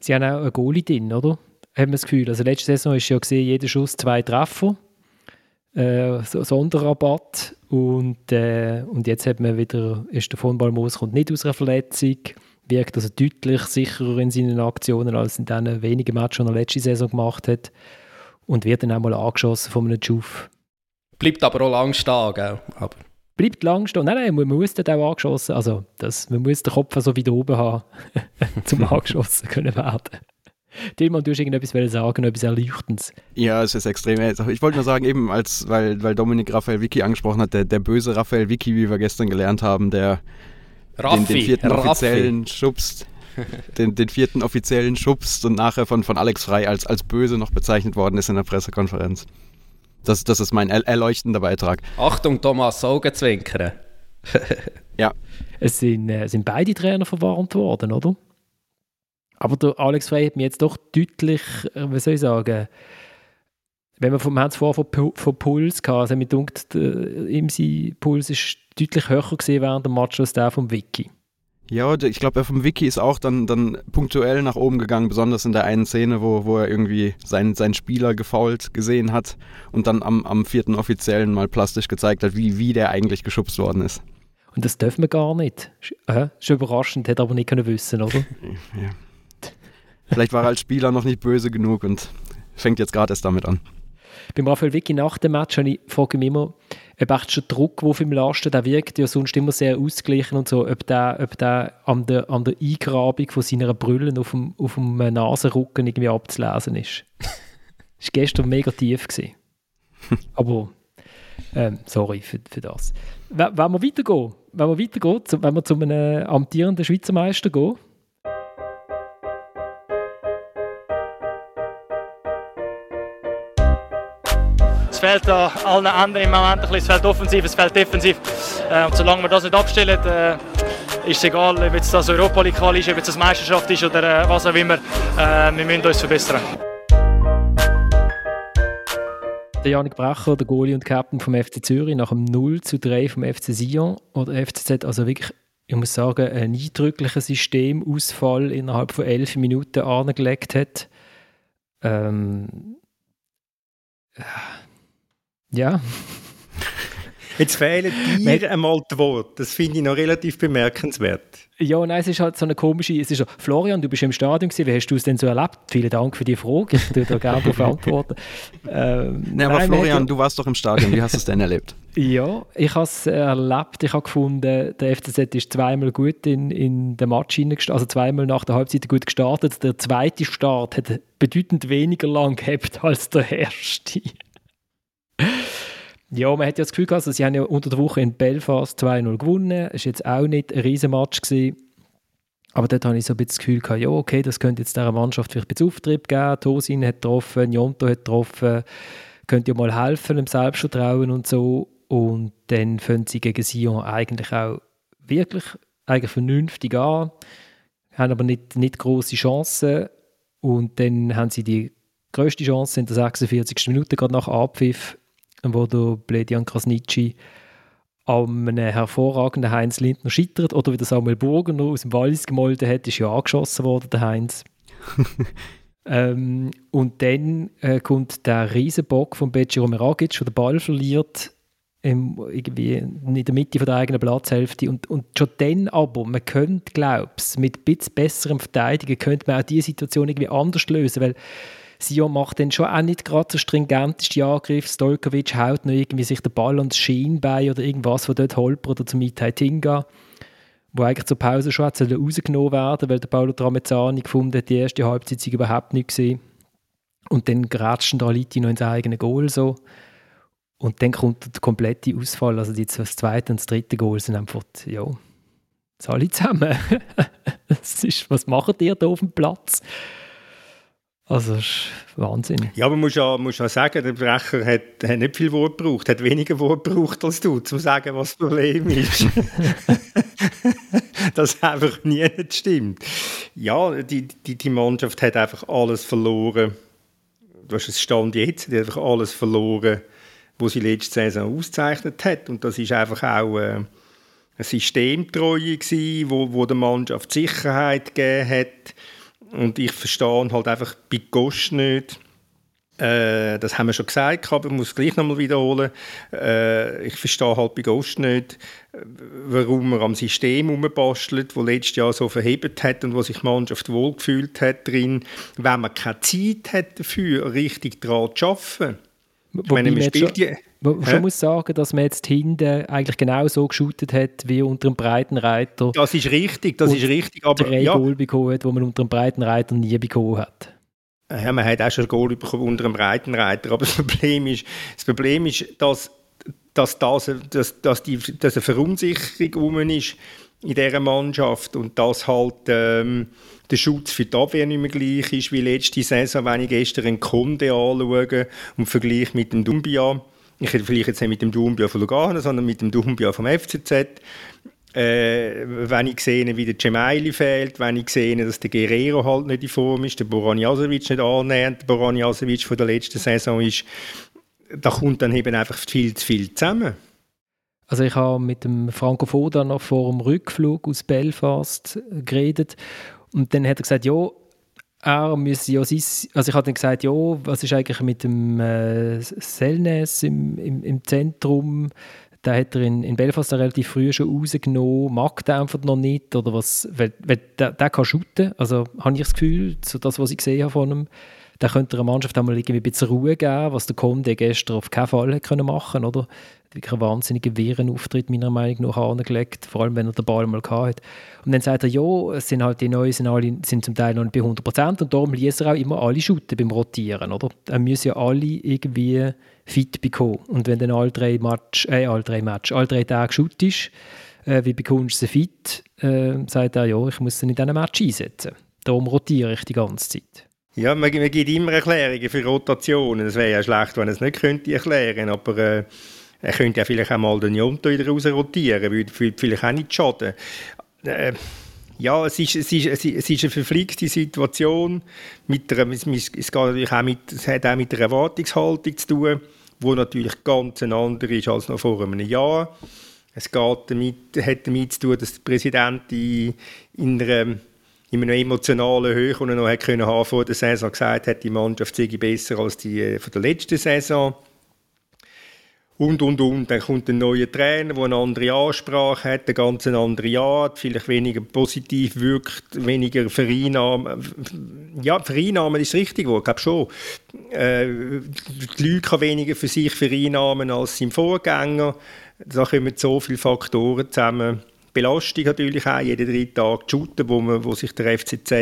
Speaker 1: Sie haben auch einen Goalie drin, oder? Haben wir das Gefühl. Also letzte Saison ist ja gesehen, jeder Schuss zwei Treffer, äh, Sonderrabatt und, äh, und jetzt hat man wieder, ist der von Balmos kommt nicht aus einer Verletzung, wirkt also deutlich sicherer in seinen Aktionen als in den wenigen Matches, die er letzte Saison gemacht hat und wird dann auch mal angeschossen von einem Juf.
Speaker 3: Bleibt aber auch lang stehen, gell? Aber.
Speaker 1: Bleibt lang stehen. Nein, nein, man muss dann auch angeschossen. Also, das, man muss den Kopf so wieder oben haben, zum angeschossen können werden. Tilman, du hast irgendetwas sagen, etwas Erleuchtendes.
Speaker 2: Ja, es ist extrem. Ich wollte nur sagen, eben als, weil, weil Dominik Raphael Vicky angesprochen hat, der, der böse Raphael Vicky, wie wir gestern gelernt haben, der
Speaker 3: Raffi,
Speaker 2: den, den vierten
Speaker 3: Raffi.
Speaker 2: offiziellen schubst, den, den vierten offiziellen schubst und nachher von, von Alex Frei als, als böse noch bezeichnet worden ist in der Pressekonferenz. Das, das ist mein erleuchtender Beitrag.
Speaker 3: Achtung, Thomas, Augenzwinkern.
Speaker 2: ja.
Speaker 1: Es sind, äh, sind beide Trainer verwarnt worden, oder? Aber der Alex Frey hat mir jetzt doch deutlich, äh, wie soll ich sagen, wenn wir vom haben vorher von, von Puls gehabt, also mir dunkt, ihm sein Puls ist deutlich höher gesehen während dem Match als der vom Vicky.
Speaker 2: Ja, ich glaube, er vom Wiki ist auch dann, dann punktuell nach oben gegangen, besonders in der einen Szene, wo, wo er irgendwie seinen, seinen Spieler gefault gesehen hat und dann am, am vierten Offiziellen mal plastisch gezeigt hat, wie, wie der eigentlich geschubst worden ist.
Speaker 1: Und das dürfen wir gar nicht. Äh, schon überraschend, hätte aber nicht können wissen, oder?
Speaker 2: ja. Vielleicht war er als Spieler noch nicht böse genug und fängt jetzt gerade erst damit an.
Speaker 1: Beim Raphael Vicky nach dem Match ich, frage ich mich immer, ob echt der Druck, der auf ihm lastet, der wirkt ja sonst immer sehr ausgeglichen und so, ob der, ob der an, der, an der Eingrabung von seiner Brille auf dem, auf dem Nasenrücken irgendwie abzulesen ist. das war gestern mega tief. Gewesen. Aber, ähm, sorry für, für das. Wenn wir weitergehen, wenn wir weitergehen, wenn wir zu einem amtierenden Schweizer Meister gehen,
Speaker 6: Es fehlt da allen anderen im Moment ein bisschen. Es fehlt offensiv, es fehlt defensiv. Äh, und solange wir das nicht abstellen, äh, ist es egal, ob jetzt das Europa League ist, ob jetzt das Meisterschaft ist oder äh, was auch immer. Wir müssen uns verbessern.
Speaker 1: Der Janik Bracher, der Goalie und Captain vom FC Zürich, nach dem 0 zu 3 vom FC Sion oder FCZ, also wirklich, ich muss sagen, ein eindrücklicher Systemausfall innerhalb von elf Minuten angelegt hat. Ähm, ja.
Speaker 5: Jetzt fehlen dir einmal die Worte. Das finde ich noch relativ bemerkenswert.
Speaker 1: Ja, nein, es ist halt so eine komische. Es ist so, Florian, du bist im Stadion gewesen, wie hast du es denn so erlebt? Vielen Dank für die Frage. Ich würde da gerne darauf antworten.
Speaker 2: Ähm, nee, aber nein, Florian, du warst doch im Stadion. Wie hast du es denn erlebt?
Speaker 1: Ja, ich habe es erlebt. Ich habe gefunden, der FCZ ist zweimal gut in, in den Match hineingestartet, also zweimal nach der Halbzeit gut gestartet. Der zweite Start hat bedeutend weniger lang gehabt als der erste. Ja, man hat ja das Gefühl gehabt, also sie haben ja unter der Woche in Belfast 2-0 gewonnen. Es war jetzt auch nicht ein Riesenmatch. Gewesen. Aber dort habe ich so ein bisschen das Gefühl gehabt, ja, okay, das könnte jetzt dieser Mannschaft vielleicht ein bisschen Auftrieb geben. Tosin hat getroffen, Njonto hat getroffen. Könnte ja mal helfen im Selbstvertrauen und so. Und dann fangen sie gegen Sion eigentlich auch wirklich eigentlich vernünftig an. Haben aber nicht, nicht grosse Chancen. Und dann haben sie die grösste Chance in der 46. Minute, gerade nach Abpfiff, wo der Bledian Krasnitschi an einem hervorragenden Heinz Lindner scheitert oder wie der Samuel Burger noch aus dem Wallis gemolden hat, ist ja angeschossen worden, der Heinz. ähm, und dann äh, kommt der Riesenbock von Beciro Meragic, der den Ball verliert, im, irgendwie in der Mitte von der eigenen Platzhälfte. Und, und schon dann aber, man könnte, glaube ich, mit ein bisschen besserem Verteidigen, könnte man auch diese Situation irgendwie anders lösen, weil Sion macht dann schon auch nicht gerade der stringenteste Angriff. Stolkovic haut noch irgendwie sich den Ball ans Schienbein oder irgendwas, wo dort holpert oder zum Mitai Tinga, wo eigentlich zur Pause schon hat rausgenommen werden weil der Paolo Tramezzani gefunden hat, die erste Halbzeit überhaupt nicht gesehen. Und dann grätscht der Aliti noch ins eigene Goal so. Und dann kommt der komplette Ausfall. Also das zweite und das dritte Goal sind einfach, ja, das alle zusammen. das ist, was macht ihr da auf dem Platz? Also das ist Wahnsinn.
Speaker 5: Ja, aber man muss ja, muss ja sagen, der Brecher hat, hat nicht viel Wort gebraucht, hat weniger Wort gebraucht als du, um zu sagen, was das Problem ist. das einfach nie nicht stimmt. Ja, die, die, die Mannschaft hat einfach alles verloren. Du hast es Stand jetzt, die hat einfach alles verloren, was sie letzte Saison ausgezeichnet hat. Und das ist einfach auch äh, eine Systemtreue gewesen, wo, wo der Mannschaft Sicherheit gegeben hat. Und ich verstehe halt einfach bei Gosch nicht, äh, das haben wir schon gesagt, aber ich muss es gleich nochmal wiederholen. Äh, ich verstehe halt bei Ghost nicht, warum man am System herumbastelt, das letztes Jahr so verhebt hat und wo sich die Mannschaft wohlgefühlt hat drin, wenn man keine Zeit hat dafür, richtig daran zu arbeiten.
Speaker 1: Ich meine, man spielt wo schon muss sagen, dass man jetzt hinten eigentlich genau so geshootet hat wie unter dem Breitenreiter.
Speaker 5: Das ist richtig, das ist richtig.
Speaker 1: Aber drei ja. Goal bekommen hat, die man unter dem Breitenreiter nie bekommen hat.
Speaker 5: Ja, man hat auch schon ein Goal bekommen unter einem Breitenreiter, aber das Problem ist, das Problem ist dass, dass, das, dass, dass, die, dass eine Verunsicherung rum ist in dieser Mannschaft und dass halt ähm, der Schutz für die Abwehr nicht mehr gleich ist wie letzte Saison, wenn ich gestern einen Kunde anschaue und vergleiche mit dem Dumbia. Ich vielleicht jetzt nicht mit dem Dumbia von Lugano, sondern mit dem Dumbia vom FCZ äh, wenn ich sehe, wie der Cemaili fehlt, wenn ich sehe, dass der Guerrero halt nicht in Form ist, der Boraniasovic nicht annähernd der Boraniasovic von der letzten Saison ist, da kommt dann eben einfach viel zu viel zusammen.
Speaker 1: Also ich habe mit dem Franco Foda noch vor dem Rückflug aus Belfast geredet und dann hat er gesagt, ja, er müsse ja sein, also ich habe dann gesagt, ja, was ist eigentlich mit dem äh, Selnes im, im, im Zentrum, da hat er in, in Belfast relativ früh schon rausgenommen, mag der einfach noch nicht, oder was, weil, weil der, der kann shooten, also habe ich das Gefühl, so das, was ich gesehen habe von ihm, da könnte er der Mannschaft einmal irgendwie ein bisschen Ruhe geben, was der Conde gestern auf keinen Fall hätte können machen oder? Wirklich einen wahnsinnigen wirren Auftritt meiner Meinung nach angelegt, vor allem wenn er den Ball mal hat. Und dann sagt er, ja, es sind halt die Neuen, sind, alle, sind zum Teil noch nicht bei 100 Prozent und darum ließ er auch immer alle shooten beim Rotieren, oder? Er müssen ja alle irgendwie fit bekommen. Und wenn dann alle drei Match, äh, alle drei Match, alle drei Tage shoot ist, äh, wie bekommst du sie fit, äh, sagt er, ja, ich muss sie in diesem Match einsetzen. Darum rotiere ich die ganze Zeit.
Speaker 5: Ja, man, man gibt immer Erklärungen für Rotationen. Es wäre ja schlecht, wenn es nicht könnte erklären aber äh, er könnte ja vielleicht auch mal den Jonto wieder raus rotieren, würde vielleicht auch nicht schaden. Äh, ja, es ist, es, ist, es ist eine verflickte Situation. Mit einer, es, es, auch mit, es hat auch mit der Erwartungshaltung zu tun wo natürlich ganz ein anderer ist als noch vor einem Jahr. Es geht damit, hat damit zu tun, dass der Präsident in, in einer in einer emotionalen Höhe, die er noch hat vor der Saison gesagt hat, die Mannschaft sei besser als die äh, von der letzten Saison und, und, und. Dann kommt ein neuer Trainer, der eine andere Ansprache hat, eine ganz andere Art, vielleicht weniger positiv wirkt, weniger Vereinnahmen. Ja, Vereinnahmen ist richtig, ich glaube schon. Äh, die Leute kann weniger für sich vereinnahmen als sein Vorgänger. Da kommen so viele Faktoren zusammen. Belastung natürlich auch, jeden drei Tage shooten, wo, man, wo sich der FCZ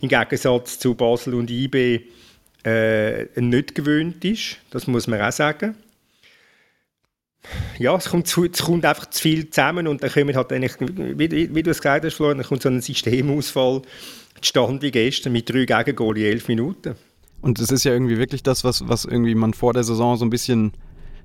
Speaker 5: im Gegensatz zu Basel und IB äh, nicht gewöhnt ist. Das muss man auch sagen ja, es kommt, zu, es kommt einfach zu viel zusammen und dann kommt halt eigentlich, wie, wie du es gesagt hast, Florian, dann kommt so ein Systemausfall zustande wie gestern mit drei Gegengol in elf Minuten.
Speaker 2: Und es ist ja irgendwie wirklich das, was, was irgendwie man vor der Saison so ein bisschen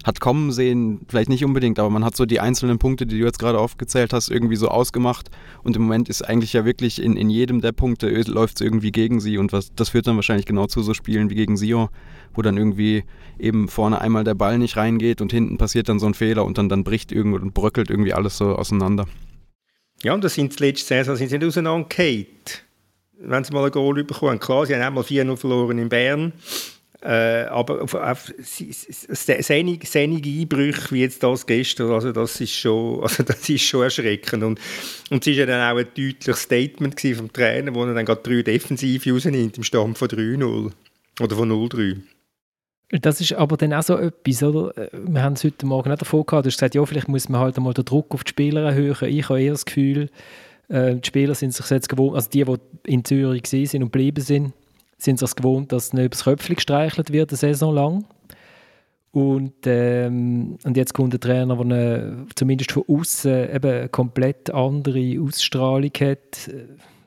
Speaker 2: hat kommen sehen, vielleicht nicht unbedingt, aber man hat so die einzelnen Punkte, die du jetzt gerade aufgezählt hast, irgendwie so ausgemacht. Und im Moment ist eigentlich ja wirklich in, in jedem der Punkte läuft es irgendwie gegen sie. Und was, das führt dann wahrscheinlich genau zu so Spielen wie gegen Sion, wo dann irgendwie eben vorne einmal der Ball nicht reingeht und hinten passiert dann so ein Fehler und dann, dann bricht irgendwo und bröckelt irgendwie alles so auseinander.
Speaker 5: Ja, und das sind die letzte Saison sind sie nicht auseinandergefallen. Wenn sie mal ein Goal bekommen. Klar, sie haben einmal 4-0 verloren in Bern. Äh, aber auf, auf sehnige, sehnige Einbrüche wie jetzt das gestern, also das ist schon, also das ist schon erschreckend. Und, und es war ja dann auch ein deutliches Statement vom Trainer, wo er dann gerade drei Defensive rausnimmt im Stand von 3-0 oder von 0-3.
Speaker 1: Das ist aber dann auch so etwas, oder? Wir haben es heute Morgen auch davon gehabt, du hast gesagt, ja, vielleicht muss man halt einmal den Druck auf die Spieler erhöhen. Ich habe eher das Gefühl, äh, die Spieler sind sich jetzt gewohnt, also die, die in Zürich sind und geblieben sind, sind sich gewohnt, dass nicht übers Köpfchen gestreichelt wird, eine Saison lang. Und, ähm, und jetzt kommt der Trainer, der eine, zumindest von außen eben eine komplett andere Ausstrahlung hat.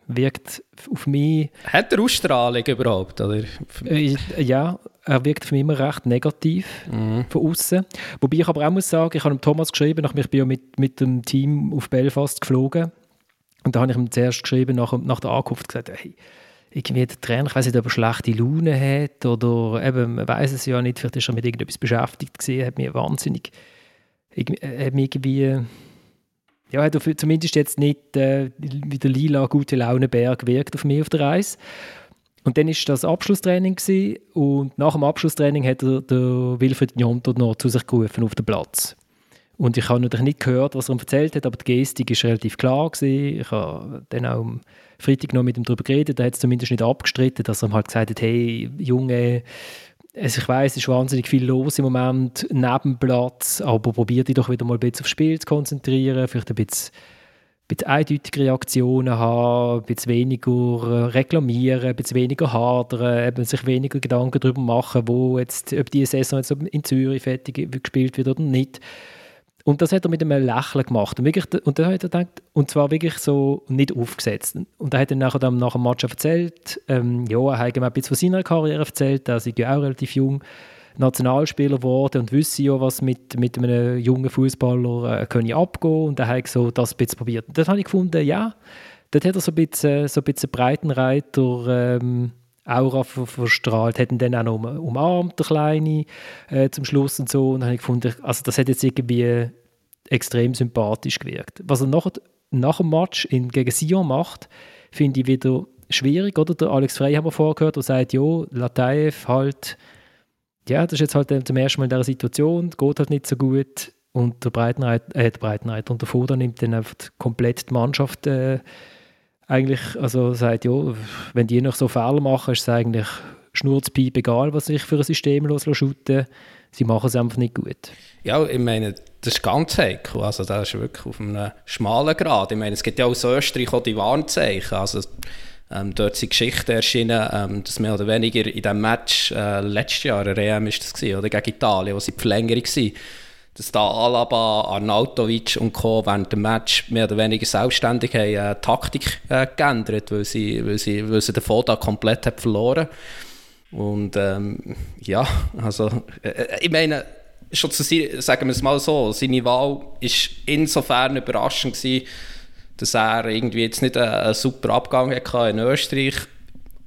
Speaker 1: wirkt auf mich...
Speaker 3: Hat er Ausstrahlung überhaupt? Oder?
Speaker 1: Äh, ja, er wirkt für mich immer recht negativ mhm. von außen. Wobei ich aber auch muss sagen, ich habe Thomas geschrieben, nach ich bin ja mit, mit dem Team auf Belfast geflogen und da habe ich ihm zuerst geschrieben, nach, nach der Ankunft gesagt, hey, irgendwie der Trainer, ich weiß nicht, ob er schlechte Laune hat oder eben, man weiß es ja nicht, vielleicht ist er mit irgendetwas beschäftigt gewesen, hat mir wahnsinnig, hat mir irgendwie, ja, hat er zumindest jetzt nicht äh, wie der lila gute Launenberg gewirkt auf mich auf der Reise. Und dann war das Abschlusstraining und nach dem Abschlusstraining hat er der Wilfried Njonto noch zu sich gerufen auf den Platz. Und ich habe natürlich nicht gehört, was er ihm erzählt hat, aber die Gestik war relativ klar. Gewesen. Ich habe dann auch am Freitag noch mit ihm darüber geredet. Er hat es zumindest nicht abgestritten, dass er ihm halt gesagt hat, hey, Junge, also ich weiß, es ist wahnsinnig viel los im Moment neben Platz, aber probier dich doch wieder mal ein bisschen aufs Spiel zu konzentrieren, vielleicht ein bisschen, ein bisschen eindeutige Reaktionen haben, ein bisschen weniger äh, reklamieren, ein bisschen weniger hadern, eben sich weniger Gedanken darüber machen, wo jetzt, ob die Saison jetzt in Zürich fertig gespielt wird oder nicht. Und das hat er mit einem Lächeln gemacht. Und, wirklich, und dann hat er gedacht, und zwar wirklich so nicht aufgesetzt. Und er hat dann nachher dann nach dem Match erzählt, ähm, ja, er hat ihm bisschen von seiner Karriere erzählt, er sei ja auch relativ jung Nationalspieler geworden und wüsste ja, was mit, mit einem jungen Fußballer äh, können abgehen und er hat so das ein bisschen probiert. Und dann habe ich gefunden, ja, dort hat er so ein bisschen, so ein bisschen Breitenreiter ähm, Aura verstrahlt, hat ihn dann auch noch umarmt, der Kleine, äh, zum Schluss und so. Und dann habe ich gefunden, also das hat jetzt irgendwie extrem sympathisch gewirkt. Was er nach, nach dem Match in, gegen Sion macht, finde ich wieder schwierig, oder? Der Alex Frey haben wir vorgehört, der sagt, ja, Lataev halt, ja, das ist jetzt halt zum ersten Mal in dieser Situation, geht halt nicht so gut. Und der Breitenreiter, äh, der Breitenreiter und der Foda nimmt dann einfach komplett die Mannschaft äh, eigentlich also sagt, ja, wenn die noch so Fehler machen, ist es eigentlich schnurzpiep egal, was ich für ein System loslasse. Sie machen es einfach nicht gut.
Speaker 3: Ja, ich meine, das ist ganz heikel. Also, das ist wirklich auf einem schmalen Grad. Ich meine, es gibt ja aus Österreich auch die Warnzeichen. Also, ähm, dort sind Geschichten erschienen, ähm, dass mehr oder weniger in diesem Match äh, letztes Jahr, eine EM ist das gewesen, oder gegen Italien, wo sie die Verlängerung waren, dass da Alaba, Arnautovic und Co. während dem Match mehr oder weniger selbstständig haben, äh, Taktik äh, geändert, weil sie, weil, sie, weil sie den Foda komplett hat verloren Und ähm, ja, also äh, äh ich meine, schon zu sagen wir es mal so, seine Wahl war insofern überraschend gewesen, dass er irgendwie jetzt nicht einen, einen super Abgang hatte in Österreich.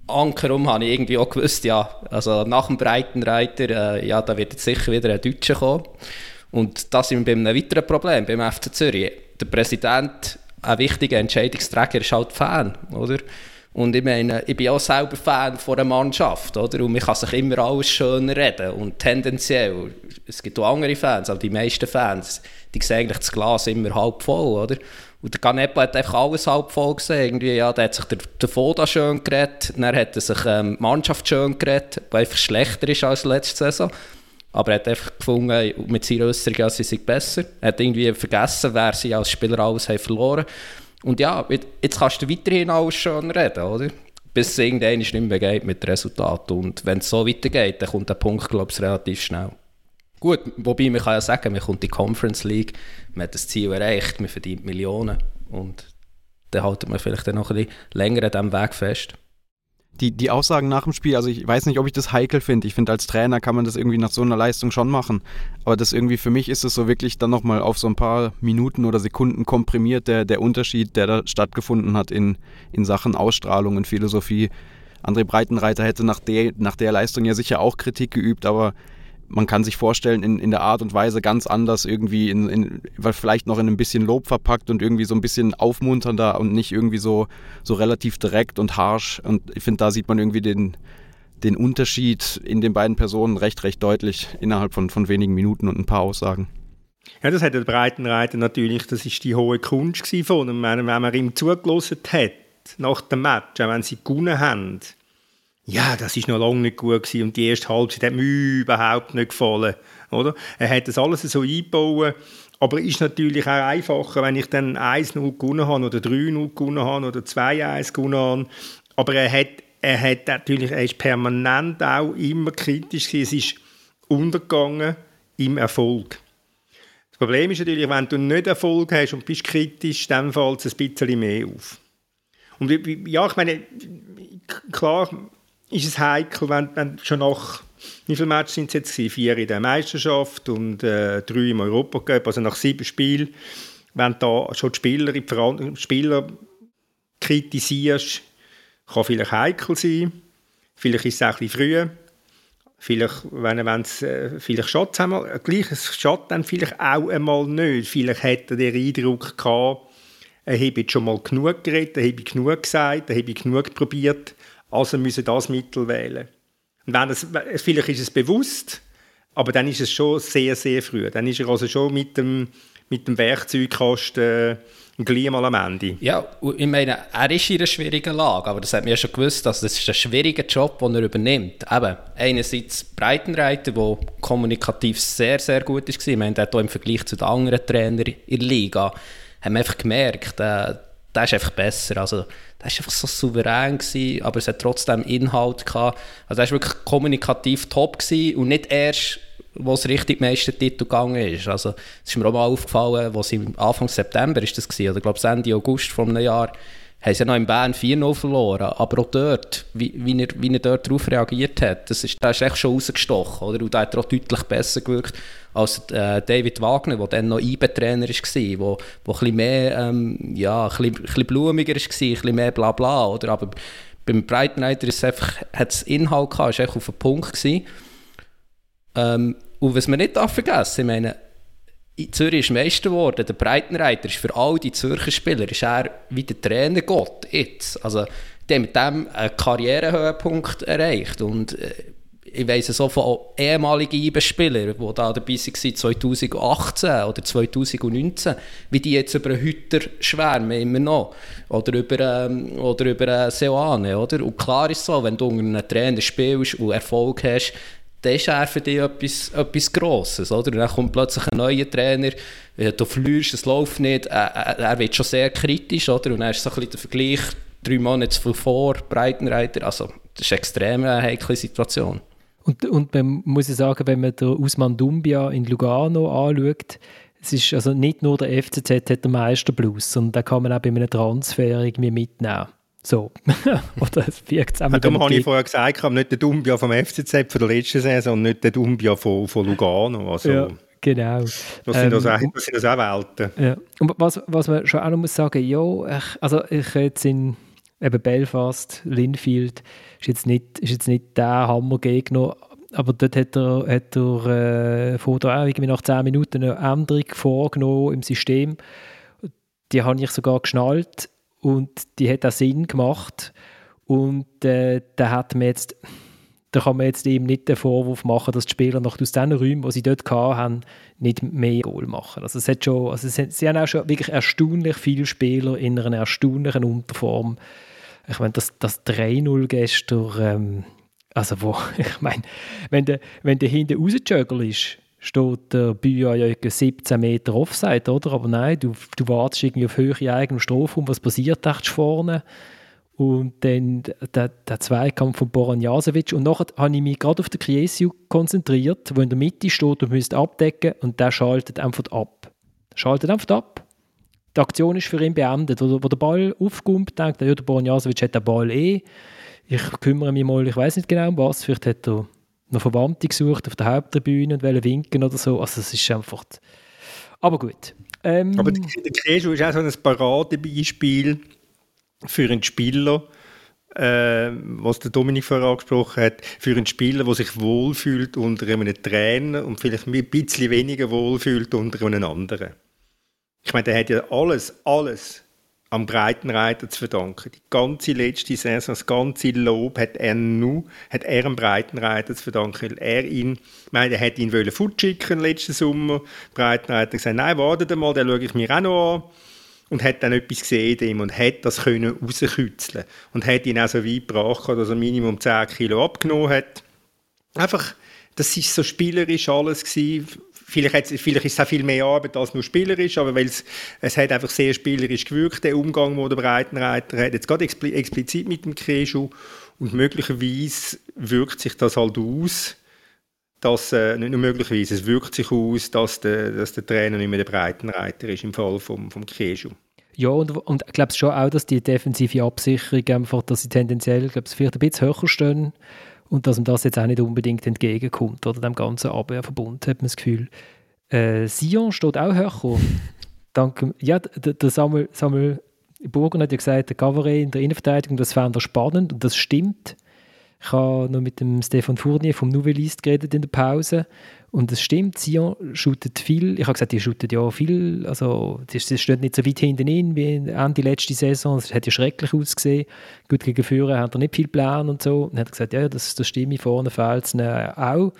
Speaker 3: Ankerum habe ich irgendwie auch gewusst, ja, also nach dem Breitenreiter, äh, ja, da wird jetzt sicher wieder ein Deutscher kommen. Und das sind wir bei einem weiteren Problem beim FC Zürich. Der Präsident, ein wichtiger Entscheidungsträger, ist halt Fan, oder? Und ich meine, ich bin auch selber Fan von einer Mannschaft, oder? Und man kann sich immer alles schön reden. Und tendenziell, es gibt auch andere Fans, aber die meisten Fans, die sehen eigentlich das Glas immer halb voll, oder? Und der Canepa hat einfach alles halb voll gesehen. Irgendwie, ja, da hat sich der, der Foda schön geredet, dann hat er sich ähm, die Mannschaft schön geredet, die einfach schlechter ist als letzte Saison. Aber er hat einfach gefunden, mit seiner Äußerung, ja, sie sind besser. Er hat irgendwie vergessen, wer sie als Spieler alles haben verloren Und ja, jetzt kannst du weiterhin alles schon reden, oder? Bis es irgendwann nicht mehr geht mit dem Resultat. Und wenn es so weitergeht, dann kommt der Punkt, glaube ich, relativ schnell. Gut, wobei man kann ja sagen, man kommt in die Conference League, man hat das Ziel erreicht, man verdient Millionen und dann haltet man vielleicht dann noch ein bisschen länger an diesem Weg fest
Speaker 2: die, die Aussagen nach dem Spiel, also ich weiß nicht, ob ich das heikel finde. Ich finde, als Trainer kann man das irgendwie nach so einer Leistung schon machen. Aber das irgendwie für mich ist es so wirklich dann nochmal auf so ein paar Minuten oder Sekunden komprimiert, der, der Unterschied, der da stattgefunden hat in, in Sachen Ausstrahlung und Philosophie. André Breitenreiter hätte nach der, nach der Leistung ja sicher auch Kritik geübt, aber man kann sich vorstellen, in, in der Art und Weise ganz anders irgendwie, in, in, vielleicht noch in ein bisschen Lob verpackt und irgendwie so ein bisschen aufmunternder und nicht irgendwie so, so relativ direkt und harsh. Und ich finde, da sieht man irgendwie den, den Unterschied in den beiden Personen recht, recht deutlich innerhalb von, von wenigen Minuten und ein paar Aussagen.
Speaker 5: Ja, das hat der Breitenreiter natürlich, das ist die hohe Kunst von ihm. Wenn man ihm zugelassen hat, nach dem Match, auch wenn sie gewonnen haben, ja, das ist noch lange nicht gut gewesen und die erste Halbzeit hat mir überhaupt nicht gefallen, oder? Er hat das alles so eingebaut, aber es ist natürlich auch einfacher, wenn ich dann 1-0 gewonnen habe oder 3-0 gewonnen habe oder 2-1 gewonnen habe, aber er hat, er hat natürlich, er ist permanent auch immer kritisch gewesen. es ist untergegangen im Erfolg. Das Problem ist natürlich, wenn du nicht Erfolg hast und bist kritisch, dann fällt es ein bisschen mehr auf. Und ja, ich meine, klar ist es heikel, wenn, wenn schon nach, wie viele Matches sind es jetzt gewesen? Vier in der Meisterschaft und äh, drei im Europacup, also nach sieben Spielen, wenn da schon die Spieler, die Spieler kritisierst, kann vielleicht heikel sein. Vielleicht ist es auch ein früh. Vielleicht, wenn es, äh, vielleicht schadet es einmal, gleich, es schadet dann vielleicht auch einmal nicht. Vielleicht hätte er den Eindruck gehabt, er habe schon mal genug geredet, er habe genug gesagt, er habe genug probiert, also müssen das Mittel wählen. Und wenn es, vielleicht ist es bewusst, aber dann ist es schon sehr, sehr früh. Dann ist er also schon mit dem, mit dem Werkzeugkasten gleich mal am Ende.
Speaker 3: Ja, ich meine, er ist in einer schwierigen Lage, aber das hat mir ja schon gewusst, dass das ist ein schwieriger Job, den er übernimmt. Eben, einerseits Breitenreiter, der kommunikativ sehr, sehr gut meine, der hat auch im Vergleich zu den anderen Trainern in der Liga, haben wir einfach gemerkt, äh, der ist einfach besser. Also, der war einfach so souverän, gewesen, aber es hat trotzdem Inhalt gehabt. Also, er war wirklich kommunikativ top gewesen und nicht erst wo es richtig Meistertitel gegangen ist. Also, es ist mir auch mal aufgefallen, wo sie Anfang September ist das gewesen, oder ich glaube Ende August einem Jahr, haben sie ja noch in Bern 4-0 verloren. Aber auch dort, wie, wie, er, wie er dort darauf reagiert hat, das ist, da ist echt schon rausgestochen. Oder? Und da hat er auch deutlich besser gewirkt als äh, David Wagner, der dann noch IB-Trainer war, ein bisschen mehr, ähm, ja, ein bisschen, ein bisschen blumiger war, bisschen mehr Blabla. Oder? Aber beim Breitenreiter hat es Inhalt gehabt, war echt auf den Punkt. Ähm, und was man nicht vergessen ich meine, Zürich ist Meister geworden, der Breitenreiter ist für all die Zürcher Spieler ist er wie der Trainer Gott jetzt. Also, die haben mit dem einen Karrierehöhepunkt erreicht und äh, ich weiss so von ehemaligen IBE-Spielern, die da dabei waren 2018 oder 2019, wie die jetzt über Hütter schwärmen, immer noch. Oder über, ähm, oder über äh, Seoane, oder? Und klar ist so, wenn du unter einem Trainer spielst und Erfolg hast, dann ist er für dich etwas, etwas Grosses. Oder? Dann kommt plötzlich ein neuer Trainer, äh, du verlierst, es läuft nicht, er, er wird schon sehr kritisch. Oder? Und dann ist so ein bisschen der Vergleich, drei Monate zuvor, Breitenreiter, also das ist eine extrem heikle Situation.
Speaker 1: Und, und man muss ja sagen, wenn man den Usman Dumbia in Lugano anschaut, es ist also nicht nur der FCZ hat den Meisterblues, sondern da kann man auch bei einem Transfer irgendwie mitnehmen. So.
Speaker 5: Oder es wirkt zusammen. Darum habe ich vorher gesagt, ich habe nicht den Dumbia vom FCZ von der letzten Saison und nicht den Dumbia von, von Lugano. Also,
Speaker 1: ja, genau.
Speaker 5: Das sind, ähm, das auch, das sind das auch Welten.
Speaker 1: Ja. Und was, was man schon auch noch muss sagen, ja, ich, also ich jetzt in eben Belfast, Linfield, ist jetzt nicht, ist jetzt nicht der Hammergegner, aber dort hat er, hat er äh, vor der irgendwie nach 10 Minuten eine Änderung vorgenommen im System. Die habe ich sogar geschnallt und die hat auch Sinn gemacht und äh, da hat man jetzt da kann man jetzt eben nicht den Vorwurf machen, dass die Spieler noch aus den Räumen, die sie dort hatten, nicht mehr Goal machen. Also es hat schon, also es hat, sie haben auch schon wirklich erstaunlich viele Spieler in einer erstaunlichen Unterform. Ich meine, das, das 3-0 gestern, ähm, also wo, ich meine, wenn der, wenn der hinten rausjoggelst, steht der Bühler ja 17 Meter Offside, oder? Aber nein, du, du wartest irgendwie auf Höhe eigenem Strafraum, was passiert da vorne? Und dann der, der Zweikampf von Boran Jasovic. Und nachher habe ich mich gerade auf den Kriesiu konzentriert, der in der Mitte steht und müsste abdecken und der schaltet einfach ab. Schaltet einfach ab. Die Aktion ist für ihn beendet. Wo, wo der Ball aufkommt, denkt er, ja, der Boran Jasovic hat den Ball eh. Ich kümmere mich mal, ich weiß nicht genau um was, vielleicht hat er noch Verwandte gesucht auf der Haupttribüne und wollen winken oder so. Also es ist einfach... Aber gut.
Speaker 5: Ähm, Aber der, Keschu ist auch so ein Paradebeispiel für einen Spieler, äh, was der Dominik vorher angesprochen hat, für einen Spieler, der sich wohlfühlt unter einem Trainer und vielleicht ein bisschen weniger wohlfühlt unter einem anderen. Ich meine, der hat ja alles, alles am Breitenreiter zu verdanken. Die ganze letzte Saison, das ganze Lob hat er nur, hat er am Breitenreiter zu verdanken, weil er ihn, meine, er hätte ihn wollen fortschicken letzten Sommer. Breitenreiter gesagt, nein, wartet mal, den schaue ich mir auch noch an. Und hat dann etwas gesehen ihm und hat das können rauskützeln. Und hat ihn auch so weit gebracht, dass er Minimum 10 Kilo abgenommen hat. Einfach, das ist so spielerisch alles gewesen Vielleicht, vielleicht ist es auch viel mehr Arbeit als nur spielerisch, aber weil es, es hat einfach sehr spielerisch gewirkt, der Umgang, den der Breitenreiter hat. Jetzt gerade expli explizit mit dem Keschu und möglicherweise wirkt sich das halt aus, dass, äh, nicht nur möglicherweise, es wirkt sich aus, dass der, dass der Trainer nicht mehr der Breitenreiter ist im Fall vom, vom Keschu.
Speaker 1: Ja, und, und ich glaube schon auch, dass die defensive Absicherung einfach, dass sie tendenziell, glaube ich, vielleicht ein bisschen höher stehen und dass ihm das jetzt auch nicht unbedingt entgegenkommt oder dem ganzen Abwehrverbund, hat man das Gefühl. Äh, Sion steht auch höher. Dank, ja, der, der Samuel, Samuel Burger hat ja gesagt, der Gavare in der Innenverteidigung, das fand er spannend und das stimmt. Ich habe noch mit dem Stefan Fournier vom Nouvelliste geredet in der Pause und es stimmt, Sion shootet viel. Ich habe gesagt, die shootet ja viel, also sie steht nicht so weit hinten in wie Ende letzte Saison. Es hat ja schrecklich ausgesehen. Gut gegen Führer hat er nicht viel Plan und so. Und er hat gesagt, ja, das, das stimmt, vorne fehlt es auch.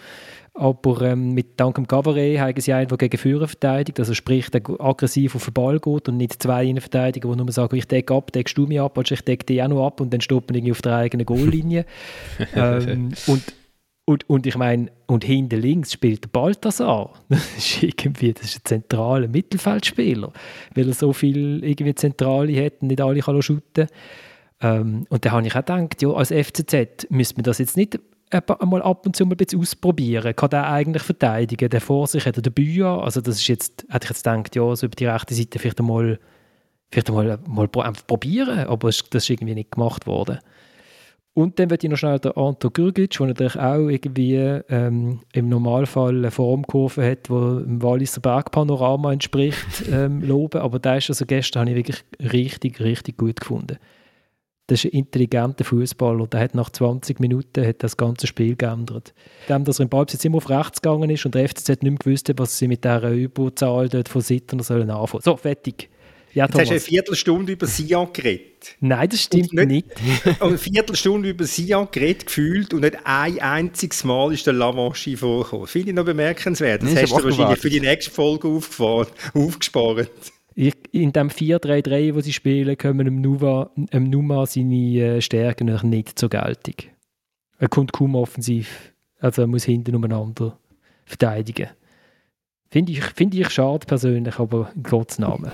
Speaker 1: Aber ähm, mit dank dem Gavare haben sie einen, der gegen Führer verteidigt, also sprich, der aggressiv auf den Ball geht und nicht zwei Innenverteidiger, die nur sagen, ich decke ab, deckst du mich ab, also ich decke dich auch noch ab und dann stoppen irgendwie auf der eigenen Goallinie. ähm, und, und, und ich meine, und hinten links spielt der Balthasar. Das ist irgendwie das ist ein zentraler Mittelfeldspieler, weil er so viel irgendwie Zentrale hat und nicht alle kann shooten. Ähm, und da habe ich auch gedacht, ja, als FCZ müsste man das jetzt nicht einmal ab und zu mal ein bisschen ausprobieren. Kann der eigentlich verteidigen? Der vor sich hat den Bücher. Also das ist jetzt, hätte ich jetzt gedacht, ja, so über die rechte Seite vielleicht einmal, vielleicht einmal, mal einfach probieren. Aber das ist irgendwie nicht gemacht worden. Und dann wird ich noch schnell der Anto Gürgic, der natürlich auch irgendwie ähm, im Normalfall eine Formkurve hat, die dem Walliser Bergpanorama entspricht, ähm, loben. Aber da ist also gestern habe ich wirklich richtig, richtig gut gefunden das ist ein intelligenter Fußballer. Der hat nach 20 Minuten hat das ganze Spiel geändert. Dem, dass er im Ballbesitz immer auf rechts gegangen ist und der FCZ nicht mehr gewusst hat, was sie mit dieser Überzahl dort von Sittern sollen anfangen. So, fertig.
Speaker 5: Ja, Jetzt hast du eine Viertelstunde über Sion geredet.
Speaker 1: Nein, das stimmt
Speaker 5: und
Speaker 1: nicht.
Speaker 5: nicht. eine Viertelstunde über Sion geredet gefühlt und nicht ein einziges Mal ist der Lavanchi vorgekommen. Finde ich noch bemerkenswert. Das hast du wahrscheinlich für die nächste Folge aufgespart
Speaker 1: in dem 4-3-3, wo sie spielen, kommen dem Numa, dem Numa seine äh, Stärken nicht zur Geltung. Er kommt kaum offensiv, also er muss hinten umeinander verteidigen. Finde ich, find ich schade persönlich, aber in Gottes Namen.